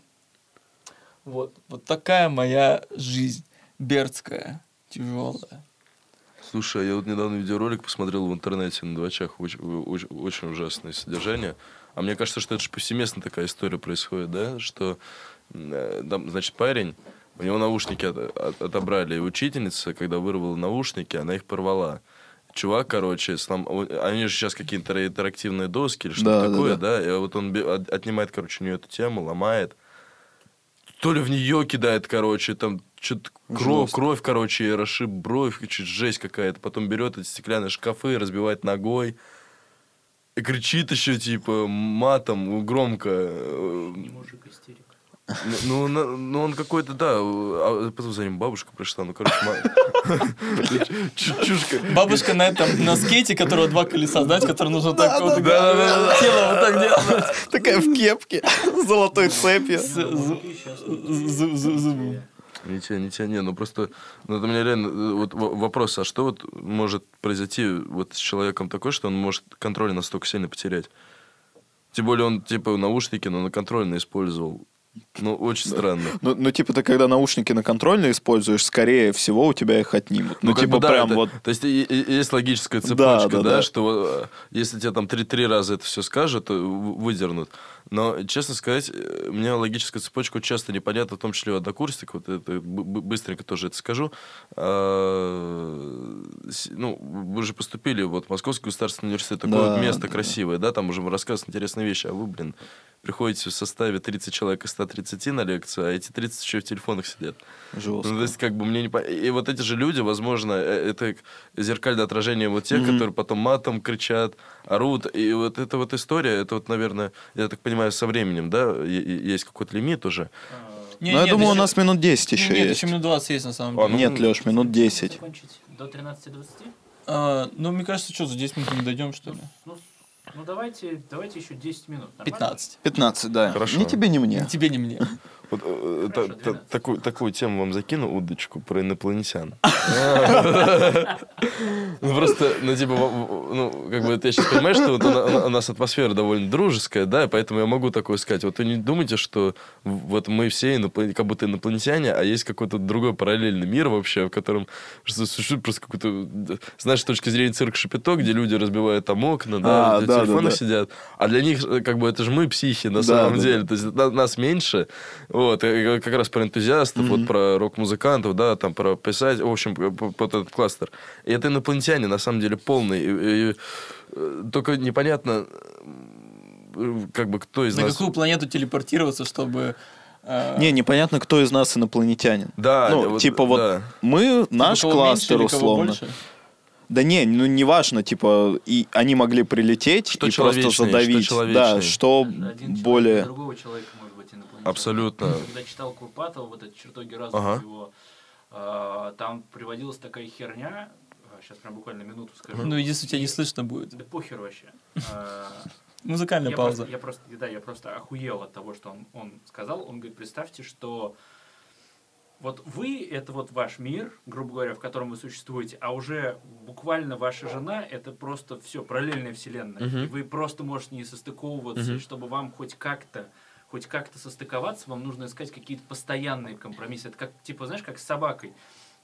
Speaker 1: Вот, вот такая моя жизнь бердская, тяжелая.
Speaker 3: Слушай, я вот недавно видеоролик посмотрел в интернете на двачах. Очень, очень, очень ужасное содержание. А мне кажется, что это же повсеместно такая история происходит, да? Что, э, там, значит, парень, у него наушники от- от- отобрали, и учительница, когда вырвала наушники, она их порвала. Чувак, короче, слом... они же сейчас какие-то интерактивные доски или что-то
Speaker 2: Да, да,
Speaker 3: такое, да, И вот он отнимает, короче, у нее эту тему, ломает. То ли в нее кидает, короче, там что-то кровь, кровь, короче, расшиб бровь, чуть жесть какая-то. Потом берет эти стеклянные шкафы, разбивает ногой. И кричит еще, типа, матом громко. Э,
Speaker 4: мужик истерик.
Speaker 3: Ну, на- ну, он какой-то, да. а Потом за ним бабушка пришла, ну, короче, чушка.
Speaker 1: Бабушка на этом, на скейте, которого два колеса, знаете, который нужно так вот, тело вот так делать.
Speaker 2: Такая в кепке, с золотой цепью.
Speaker 3: Не те, не те, не, ну просто, ну это у меня реально э, вот вопрос, а что вот может произойти вот с человеком такой, что он может контроль настолько сильно потерять? Тем более он типа наушники, но на контрольно использовал. Ну, очень странно.
Speaker 2: Ну, ну, типа, ты когда наушники на контрольно используешь, скорее всего, у тебя их отнимут. Ну,
Speaker 3: как
Speaker 2: типа,
Speaker 3: бы да,
Speaker 2: прям
Speaker 3: это-
Speaker 2: вот...
Speaker 3: То есть и- и- есть логическая цепочка,
Speaker 2: Да,
Speaker 3: да,
Speaker 2: да, да.
Speaker 3: что э, если тебе там три-три раза это все скажут, то в- выдернут. Но, честно сказать, э, мне логическая цепочка часто непонятна, в том числе у однокурсников, вот это быстренько тоже это скажу. А, Ну, вы же поступили вот в Московский государственный университет, такое
Speaker 2: Да,
Speaker 3: вот место
Speaker 2: да.
Speaker 3: красивое, да, там уже рассказывают интересные вещи, а вы, блин, приходите в составе 30 человек из 130 на лекцию, а эти 30 еще в телефонах сидят. Ну,
Speaker 2: Жестко.
Speaker 3: то есть, как бы мне не по- И вот эти же люди, возможно, э, это зеркальное отражение вот тех,
Speaker 2: Мгм.
Speaker 3: которые потом матом кричат, орут. И вот эта вот история, это вот, наверное, я так понимаю, со временем, да, есть какой-то лимит уже.
Speaker 1: Не,
Speaker 2: Ну, я
Speaker 1: нет,
Speaker 2: думаю, у
Speaker 1: еще-
Speaker 2: нас минут 10
Speaker 1: не,
Speaker 2: еще
Speaker 1: Нет,
Speaker 2: есть.
Speaker 1: еще минут 20 есть на самом
Speaker 3: А,
Speaker 1: деле.
Speaker 3: ну,
Speaker 2: Нет, Леш, минут 10.
Speaker 4: Закончить до 13.20?
Speaker 1: А, Ну, мне кажется, что, за 10 минут мы не дойдем, что ли?
Speaker 4: Ну, ну давайте, давайте еще 10 минут. Нормально?
Speaker 1: 15.
Speaker 2: 15, да.
Speaker 3: Хорошо.
Speaker 2: Ни тебе, ни мне.
Speaker 1: Ни тебе, ни мне.
Speaker 3: Вот, э,
Speaker 4: Хорошо,
Speaker 3: та- та-
Speaker 4: 12.
Speaker 3: такую, такую тему вам закину, удочку, про инопланетян. [laughs] Ну, просто, ну, типа, ну, как бы, ты сейчас понимаешь, что у на- у нас атмосфера довольно дружеская, да, поэтому я могу такое сказать. Вот вы не думайте, что вот мы все как будто инопланетяне, а есть какой-то другой параллельный мир вообще, в котором существует просто какой-то, знаешь, с точки зрения цирк Шапито, где люди разбивают там окна, да,
Speaker 2: А, да.
Speaker 3: сидят, а для них, э, как бы, это же мы психи на самом деле, то есть на- нас меньше, вот, и как раз про энтузиастов, вот про рок-музыкантов, да, там про писать, в общем, п- вот этот кластер. И это инопланетяне, на самом деле, полный. И- и, э, только непонятно, э, как бы, кто из
Speaker 1: На
Speaker 3: нас...
Speaker 1: какую планету телепортироваться, чтобы... э,
Speaker 2: Не, непонятно, кто из нас инопланетянин.
Speaker 3: Да,
Speaker 2: ну,
Speaker 3: вот,
Speaker 2: типа вот
Speaker 3: да.
Speaker 2: мы,
Speaker 1: типа,
Speaker 2: наш
Speaker 1: меньше
Speaker 2: кластер
Speaker 1: кого
Speaker 2: условно. Да не, ну не важно, типа, и они могли прилететь
Speaker 3: Что
Speaker 2: и просто
Speaker 3: человечнее, что
Speaker 2: задавить. да, что
Speaker 4: Один человек
Speaker 2: более...
Speaker 4: для другого человека может.
Speaker 3: Абсолютно.
Speaker 4: Я Когда читал Курпатова, вот эти чертоги разума
Speaker 3: Ага.
Speaker 4: его, а, там приводилась такая херня, сейчас прям буквально минуту скажу.
Speaker 1: Ну, если тебя не слышно будет.
Speaker 4: Да похер вообще. А, [laughs]
Speaker 1: Музыкальная
Speaker 4: я
Speaker 1: пауза.
Speaker 4: Просто, я просто, да, я просто охуел от того, что он, он сказал. Он говорит, представьте, что вот вы — это вот ваш мир, грубо говоря, в котором вы существуете, а уже буквально ваша жена — это просто все, параллельная вселенная.
Speaker 3: Мгм.
Speaker 4: И вы просто можете не состыковываться, и чтобы вам хоть как-то хоть как-то состыковаться, вам нужно искать какие-то постоянные компромиссы. Это как, типа, знаешь, как с собакой.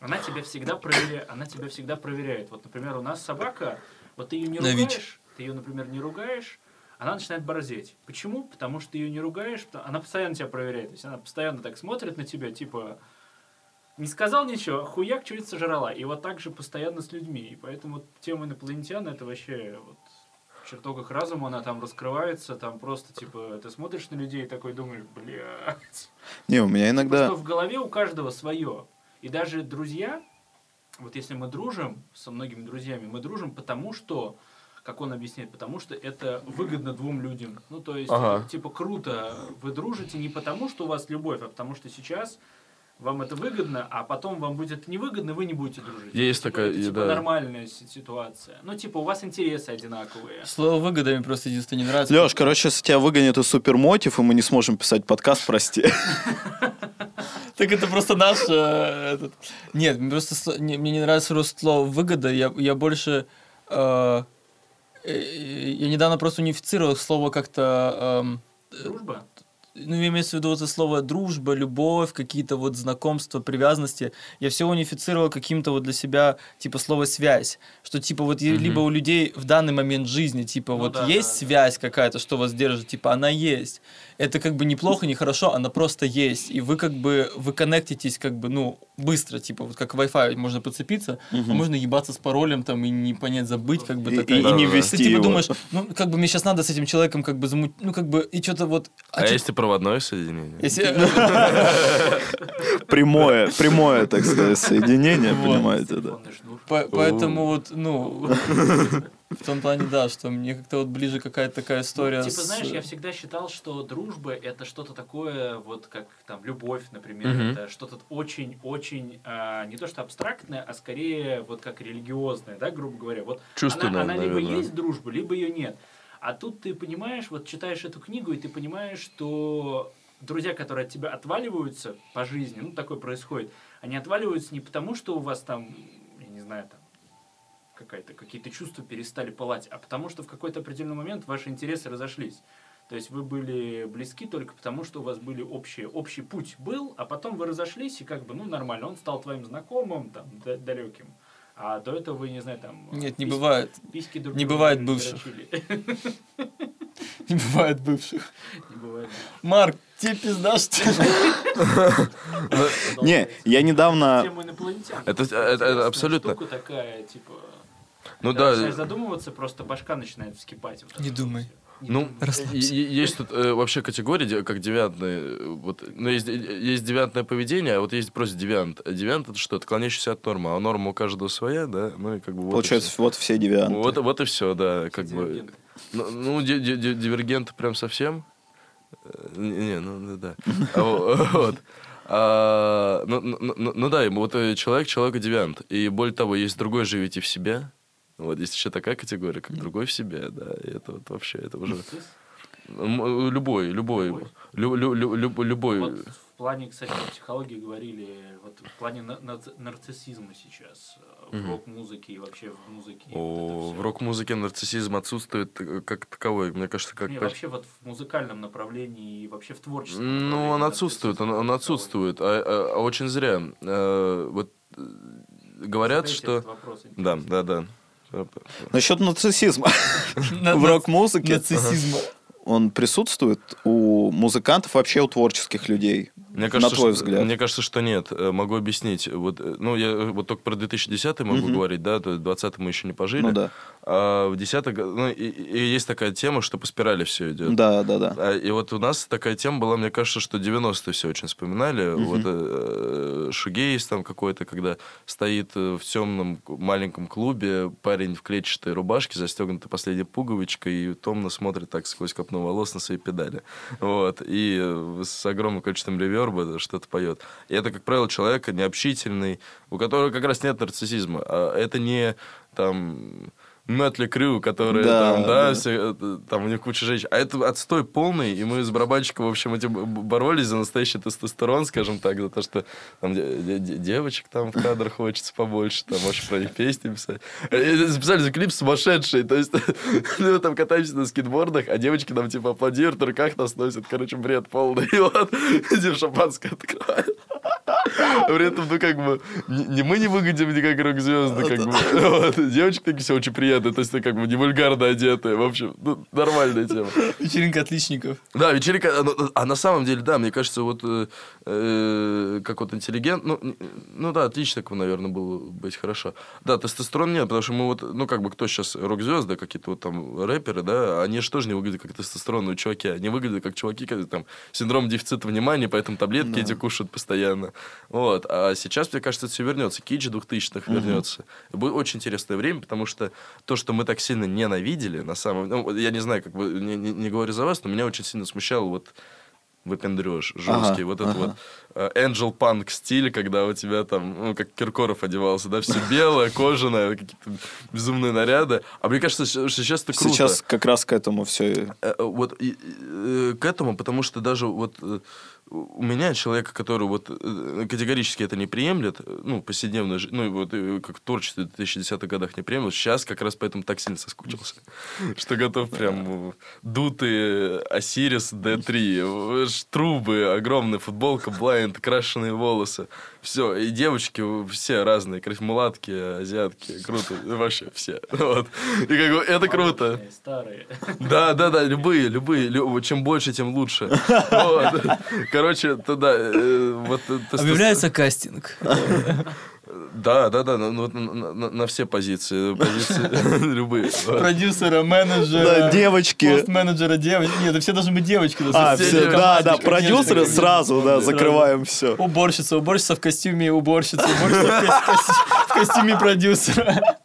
Speaker 4: Она тебя всегда проверяет. Она тебя всегда проверяет. Вот, например, у нас собака, вот ты ее не
Speaker 1: ВИЧ.
Speaker 4: ругаешь, ты ее, например, не ругаешь, она начинает борзеть. Почему? Потому что ты ее не ругаешь, она постоянно тебя проверяет. То есть она постоянно так смотрит на тебя, типа, не сказал ничего, хуяк чуть сожрала. И вот так же постоянно с людьми. И поэтому тема инопланетян это вообще вот чертогах разума она там раскрывается, там просто типа ты смотришь на людей и такой думаешь, блядь.
Speaker 2: Не, у меня иногда...
Speaker 4: Просто в голове у каждого свое. И даже друзья, вот если мы дружим со многими друзьями, мы дружим потому, что, как он объясняет, потому что это выгодно двум людям. Ну, то есть,
Speaker 3: Ага.
Speaker 4: типа, круто, вы дружите не потому, что у вас любовь, а потому что сейчас вам это выгодно, а потом вам будет невыгодно, вы не будете дружить.
Speaker 3: Есть
Speaker 4: Типа,
Speaker 3: такая,
Speaker 4: это, типа,
Speaker 3: да.
Speaker 4: нормальная си- ситуация. Ну, типа, у вас интересы одинаковые.
Speaker 1: Слово выгода мне просто единственное не нравится.
Speaker 2: Леш, короче, если тебя выгонят из супермотив, и мы не сможем писать подкаст, прости. [laughs]
Speaker 1: Так это просто наш... э, этот. Нет, мне просто мне не нравится слово выгода. Я, я больше... э, э, я недавно просто унифицировал слово как-то... эм,
Speaker 4: Дружба?
Speaker 1: Ну, имеется в виду вот это слово дружба, любовь, какие-то вот знакомства, привязанности. Я все унифицировал каким-то вот для себя, типа, слово связь. Что, типа, вот
Speaker 3: Мгм.
Speaker 1: либо у людей в данный момент жизни, типа,
Speaker 4: Ну
Speaker 1: вот
Speaker 4: да,
Speaker 1: есть
Speaker 4: да, да.
Speaker 1: связь какая-то, что вас держит, типа, она есть. Это как бы неплохо, не хорошо, она просто есть. И вы как бы, вы коннектитесь как бы, ну, быстро, типа, вот как Wi-Fi можно подцепиться, а можно ебаться с паролем там и не понять, забыть, как бы
Speaker 2: И,
Speaker 1: такая.
Speaker 2: и- и не
Speaker 3: Да-да-да.
Speaker 2: вести
Speaker 1: Ты типа
Speaker 2: его.
Speaker 1: думаешь, ну, как бы мне сейчас надо с этим человеком как бы замуть... Ну, как бы, и что-то вот...
Speaker 3: А
Speaker 1: чё-
Speaker 3: если проводное соединение?
Speaker 1: если... [laughs]
Speaker 2: Прямое, прямое, так сказать, соединение, понимаете, да.
Speaker 1: Поэтому вот, ну, [laughs] в том плане, да, что мне как-то вот ближе какая-то такая история
Speaker 4: Ну, типа,
Speaker 1: с-
Speaker 4: знаешь, я всегда считал, что дружба это что-то такое, вот как там любовь, например,
Speaker 3: Мгм.
Speaker 4: это что-то очень-очень а, не то что абстрактное, а скорее вот как религиозное, да, грубо говоря. Вот
Speaker 3: Чувственное,
Speaker 4: она, она либо
Speaker 3: наверное.
Speaker 4: есть дружба, либо ее нет. А тут ты понимаешь, вот читаешь эту книгу, и ты понимаешь, что друзья, которые от тебя отваливаются по жизни, ну, такое происходит, они отваливаются не потому, что у вас там, я не знаю, там, какая-то, какие-то чувства перестали пылать, а потому что в какой-то определенный момент ваши интересы разошлись. То есть вы были близки только потому, что у вас были общие, общий путь был, а потом вы разошлись, и как бы, ну, нормально, он стал твоим знакомым, там, да- далеким. А до этого вы, не знаю, там...
Speaker 1: Нет, не бывает.
Speaker 4: Письки друг
Speaker 1: Не бывает бывших. [laughs] Не бывает бывших.
Speaker 4: Не бывает.
Speaker 1: Марк, тебе пизда, что ли? [laughs]
Speaker 2: Не, я недавно...
Speaker 3: Это- абсолютно.
Speaker 4: штука такая, типа...
Speaker 3: Ну да,
Speaker 4: начинаешь задумываться, просто башка начинает вскипать. вот
Speaker 1: Не думай.
Speaker 4: Не
Speaker 3: Ну, есть тут э, вообще категории, де- как девиантные. э, Вот, ну, есть, э, есть девиантное поведение, а вот есть просто девиант. А Девиант это что? Это клонящийся от нормы. А норма у каждого своя, да? Ну и как бы вот
Speaker 2: Получается,
Speaker 3: всё.
Speaker 2: вот все девианты.
Speaker 3: Вот, вот и все, да, как бы.
Speaker 4: Дивергенты.
Speaker 3: Ну, ну, ди- ди- ди- дивергенты прям совсем. Э, Не, не, ну ну, да. А, во- [laughs] Вот. А, ну, ну, ну, ну да, вот человек, человек девиант. И более того, есть другой живите в себе. Вот есть еще такая категория, как другой в себе, да. И это вот вообще, это уже? М, любой, любой,
Speaker 4: Любой?
Speaker 3: лю- лю- лю- люб- любой.
Speaker 4: Вот в плане, кстати, психологии говорили, вот в плане на- нарци- нарциссизма сейчас, э, в
Speaker 3: Мгм.
Speaker 4: рок-музыке и вообще в музыке.
Speaker 3: О,
Speaker 4: вот
Speaker 3: в рок-музыке нарциссизм отсутствует э, как таковой, мне кажется, как
Speaker 4: Не,
Speaker 3: по-
Speaker 4: вообще вот в музыкальном направлении и вообще в творчестве.
Speaker 3: Ну, он отсутствует, он, он отсутствует, а, а- а очень зря. Э, вот э, говорят, что... Да, да, да.
Speaker 2: Насчет нарциссизма
Speaker 1: На-
Speaker 2: в рок-музыке,
Speaker 1: Нацизма.
Speaker 2: он присутствует у музыкантов, вообще у творческих людей.
Speaker 3: Мне кажется,
Speaker 2: на твой
Speaker 3: что,
Speaker 2: взгляд?
Speaker 3: Мне кажется, что нет. Э, Могу объяснить. Вот, э, ну, я вот только про 2010 могу
Speaker 2: Мгм.
Speaker 3: говорить, да, то есть 20 мы еще не пожили.
Speaker 2: Ну да.
Speaker 3: А в 10 ну, и, и есть такая тема, что по спирали все идет.
Speaker 2: Да, да, да.
Speaker 3: А, И вот у нас такая тема была, мне кажется, что 90-е все очень вспоминали.
Speaker 2: Мгм.
Speaker 3: Вот э, шугейс там какой-то, когда стоит в темном маленьком клубе парень в клетчатой рубашке, застегнутой последней пуговичкой, и томно смотрит так сквозь копну волос на свои педали. Вот. И с огромным количеством реверба что-то поет. И это, как правило, человек необщительный, у которого как раз нет нарциссизма. А это не там... Мэтли Крю, которые
Speaker 2: Да,
Speaker 3: там, да,
Speaker 2: да.
Speaker 3: все, э, там у них куча женщин. А это отстой полный, и мы с барабанщиком, в общем, этим б- боролись за настоящий тестостерон, скажем так, за то, что там де- де- де- девочек там в кадр хочется побольше, там, может, про них песни писать. И Записали за клип сумасшедший, то есть [laughs] мы там катаемся на скейтбордах, а девочки нам типа аплодируют, в руках нас носят, короче, бред полный. [laughs] И вот, [laughs] шампанское открывают. При этом, ну, как бы, не мы не выглядим никак рок-звезды, как бы. Вот. Девочки такие все очень приятные, то есть, как бы, не вульгарно одетые. В общем, ну, нормальная тема.
Speaker 1: Вечеринка отличников.
Speaker 3: Да, вечеринка, а, ну, а на самом деле, да, мне кажется, вот э, э, как вот интеллигент, ну, ну да, отличником, наверное, было быть хорошо. Да, тестостерон нет, потому что мы вот, ну, как бы, кто сейчас рок-звезды, какие-то вот там рэперы, да, они же тоже не выглядят как тестостеронные чуваки, они выглядят как чуваки, которые там синдром дефицита внимания, поэтому таблетки
Speaker 2: Да.
Speaker 3: эти кушают постоянно. Вот, а сейчас, мне кажется, это все вернется, кич 2000-х вернется. И Будет очень интересное время, потому что то, что мы так сильно ненавидели, на самом ну, вот я не знаю, как бы, не, не- не говорю за вас, но меня очень сильно смущал вот выпендреж жесткий,
Speaker 2: Ага,
Speaker 3: вот этот
Speaker 2: ага.
Speaker 3: вот э, Angel Punk стиль, когда у тебя там, ну, как Киркоров одевался, да, все белое, кожаное, какие-то безумные наряды. А мне кажется, что сейчас это круто.
Speaker 2: Сейчас как раз к этому все.
Speaker 3: Э, э, Вот и, к этому, потому что даже вот у меня человека, который вот э, категорически это не приемлет, э, ну, повседневно, ну, вот э, как в творчестве в 2010-х годах не приемлет, сейчас как раз поэтому так сильно соскучился, [laughs] что готов прям дутые Осирис D3, э, ш- трубы, огромная футболка, блайнд, крашеные волосы, все, и девочки все разные, мулатки, азиатки, круто, вообще все, вот, и как бы это круто.
Speaker 4: Старые.
Speaker 3: Да, да, да, любые, любые. лю- Чем больше, тем лучше. Вот. Короче, тогда э, вот
Speaker 1: Объявляется кастинг.
Speaker 3: Да, да, да, вот на, на- на все позиции, [laughs] позиции [laughs] любые.
Speaker 1: Продюсера, менеджера.
Speaker 2: Да, девочки.
Speaker 1: Пост-менеджера, девочки. Нет, это все должны быть девочки. на
Speaker 2: А,
Speaker 3: все
Speaker 2: да, да, продюсеры сразу, да,
Speaker 1: сразу.
Speaker 2: закрываем все.
Speaker 1: Уборщица, уборщица в костюме уборщицы, уборщица в костюме продюсера.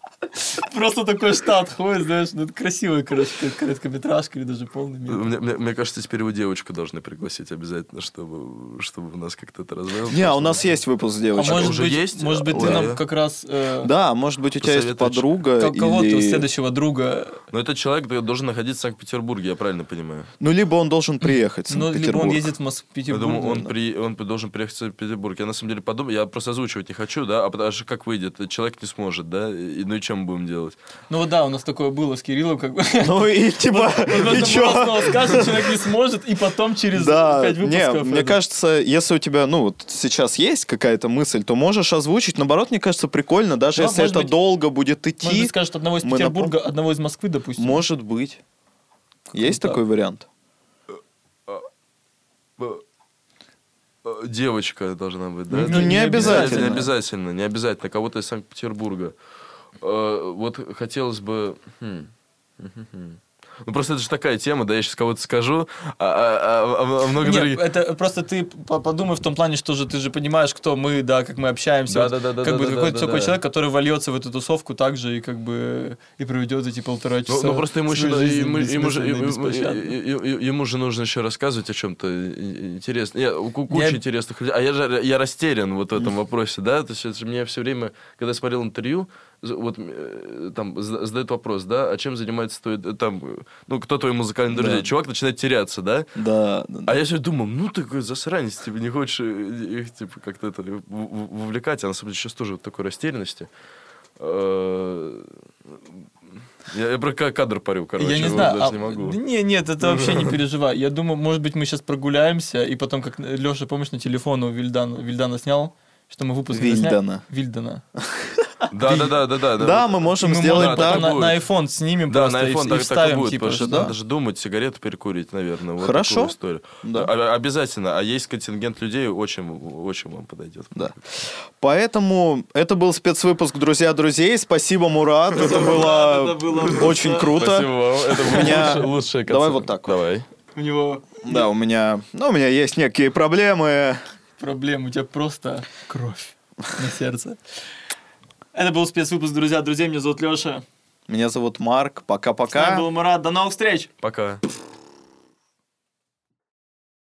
Speaker 1: Просто такой штат ходит, знаешь, ну это красивая, короче, как короткометражка или даже полный мир.
Speaker 3: Мне, мне- мне кажется, теперь его девочку должны пригласить обязательно, чтобы, чтобы у нас как-то это развелось.
Speaker 2: Не, а у нас есть выпуск
Speaker 1: А
Speaker 2: девочек.
Speaker 1: может
Speaker 3: уже
Speaker 1: быть,
Speaker 3: есть?
Speaker 1: может быть, ты
Speaker 3: Ой.
Speaker 1: нам как раз э,
Speaker 2: Да, может быть, у тебя есть подруга
Speaker 1: кого-то
Speaker 2: или...
Speaker 1: следующего друга,
Speaker 3: Но этот человек должен находиться в Санкт-Петербурге, я правильно понимаю?
Speaker 2: Ну, либо он должен приехать в
Speaker 1: ну, либо он ездит в Москву,
Speaker 3: Я думаю, он, при, он должен приехать в Санкт-Петербург. Я на самом деле подумал, я просто озвучивать не хочу, да, а потому что как выйдет, человек не сможет, да, и, ну и чем будем делать?
Speaker 1: Ну вот да, у нас такое было с Кириллом, как бы.
Speaker 2: Ну и типа, и чё?
Speaker 1: просто скажет, человек не сможет, и потом через
Speaker 2: Да,
Speaker 1: пять
Speaker 2: не,
Speaker 1: выпусков...
Speaker 2: мне
Speaker 1: это-
Speaker 2: кажется, если у тебя, ну, вот сейчас есть какая-то мысль, то можешь озвучить. Наоборот, мне кажется, прикольно, даже
Speaker 1: Да,
Speaker 2: если
Speaker 1: может
Speaker 2: это
Speaker 1: быть-
Speaker 2: долго будет
Speaker 1: Может
Speaker 2: идти,
Speaker 1: быть, скажет одного из Петербурга, одного из Москвы, допустим.
Speaker 2: может быть. Есть
Speaker 1: так.
Speaker 2: такой вариант?
Speaker 3: Девочка должна быть, да?
Speaker 1: Ну,
Speaker 2: не
Speaker 3: Не
Speaker 2: обязательно.
Speaker 3: обязательно, не обязательно. Кого-то из Санкт-Петербурга. Э, Вот хотелось бы... хм, хм, хм. Ну, просто это же такая тема, да, я сейчас кого-то скажу, а, а- а- а много
Speaker 1: Нет,
Speaker 3: других...
Speaker 1: это просто ты по- подумай в том плане, что же ты же понимаешь, кто мы, да, как мы общаемся.
Speaker 3: Да,
Speaker 1: Вот
Speaker 3: да, да,
Speaker 1: Как
Speaker 3: да,
Speaker 1: бы
Speaker 3: да,
Speaker 1: какой-то
Speaker 3: да,
Speaker 1: такой
Speaker 3: да.
Speaker 1: человек, который вольется в эту тусовку также и как бы и проведет эти полтора
Speaker 3: Ну,
Speaker 1: часа.
Speaker 3: ну, просто ему, еще, ему, ему же, ему, ему- же нужно еще рассказывать о чем-то интересном. Я, ку- куча
Speaker 1: Я-
Speaker 3: интересных людей. А я же я растерян вот в этом вопросе, да? То есть это же мне все время, когда я смотрел интервью, вот э, там з- задают вопрос, да, а чем занимается твой, э, там, э, ну, кто твой музыкальный друзья?
Speaker 2: Да.
Speaker 3: Чувак начинает теряться, да?
Speaker 2: Да, да, да.
Speaker 3: А я все думал, ну такой засранец, типа, не хочешь их, типа, как-то это вовлекать, а на самом деле сейчас тоже в такой растерянности. Я, я про ка- кадр парю, короче,
Speaker 1: я не
Speaker 3: вот
Speaker 1: знаю.
Speaker 3: даже
Speaker 1: а-
Speaker 3: не могу.
Speaker 1: да не, нет, это вообще не переживай. Я думаю, может быть, мы сейчас прогуляемся, и потом, как Леша, помнишь, на телефон у Вильдана, Вильдана снял, что мы выпуск засняли?
Speaker 2: Вильдана.
Speaker 1: Вильдана.
Speaker 3: Да, да, да, да, да.
Speaker 2: Да, мы можем
Speaker 1: Мы
Speaker 2: сделать так.
Speaker 1: на, iPhone снимем
Speaker 3: Да, на iPhone так, так и будет,
Speaker 1: типа,
Speaker 3: потому что надо же думать, сигарету перекурить, наверное.
Speaker 2: Хорошо. Да.
Speaker 3: А- обязательно. А есть контингент людей, очень, очень вам подойдет.
Speaker 2: Да. Поэтому это был спецвыпуск «Друзья друзей». Спасибо, Мурат. Это было очень круто.
Speaker 3: Спасибо вам. Это
Speaker 2: У меня-
Speaker 3: лучше- лучшая
Speaker 2: Давай вот так вот.
Speaker 3: Давай.
Speaker 1: У него
Speaker 2: Да, у меня, ну, у меня есть некие проблемы.
Speaker 1: Проблем, у тебя просто кровь на сердце. Это был спецвыпуск, друзья. Друзья, меня зовут Леша.
Speaker 2: Меня зовут Марк.
Speaker 1: С нами был
Speaker 2: Пока-пока.
Speaker 1: Мурат. До новых встреч!
Speaker 3: Пока.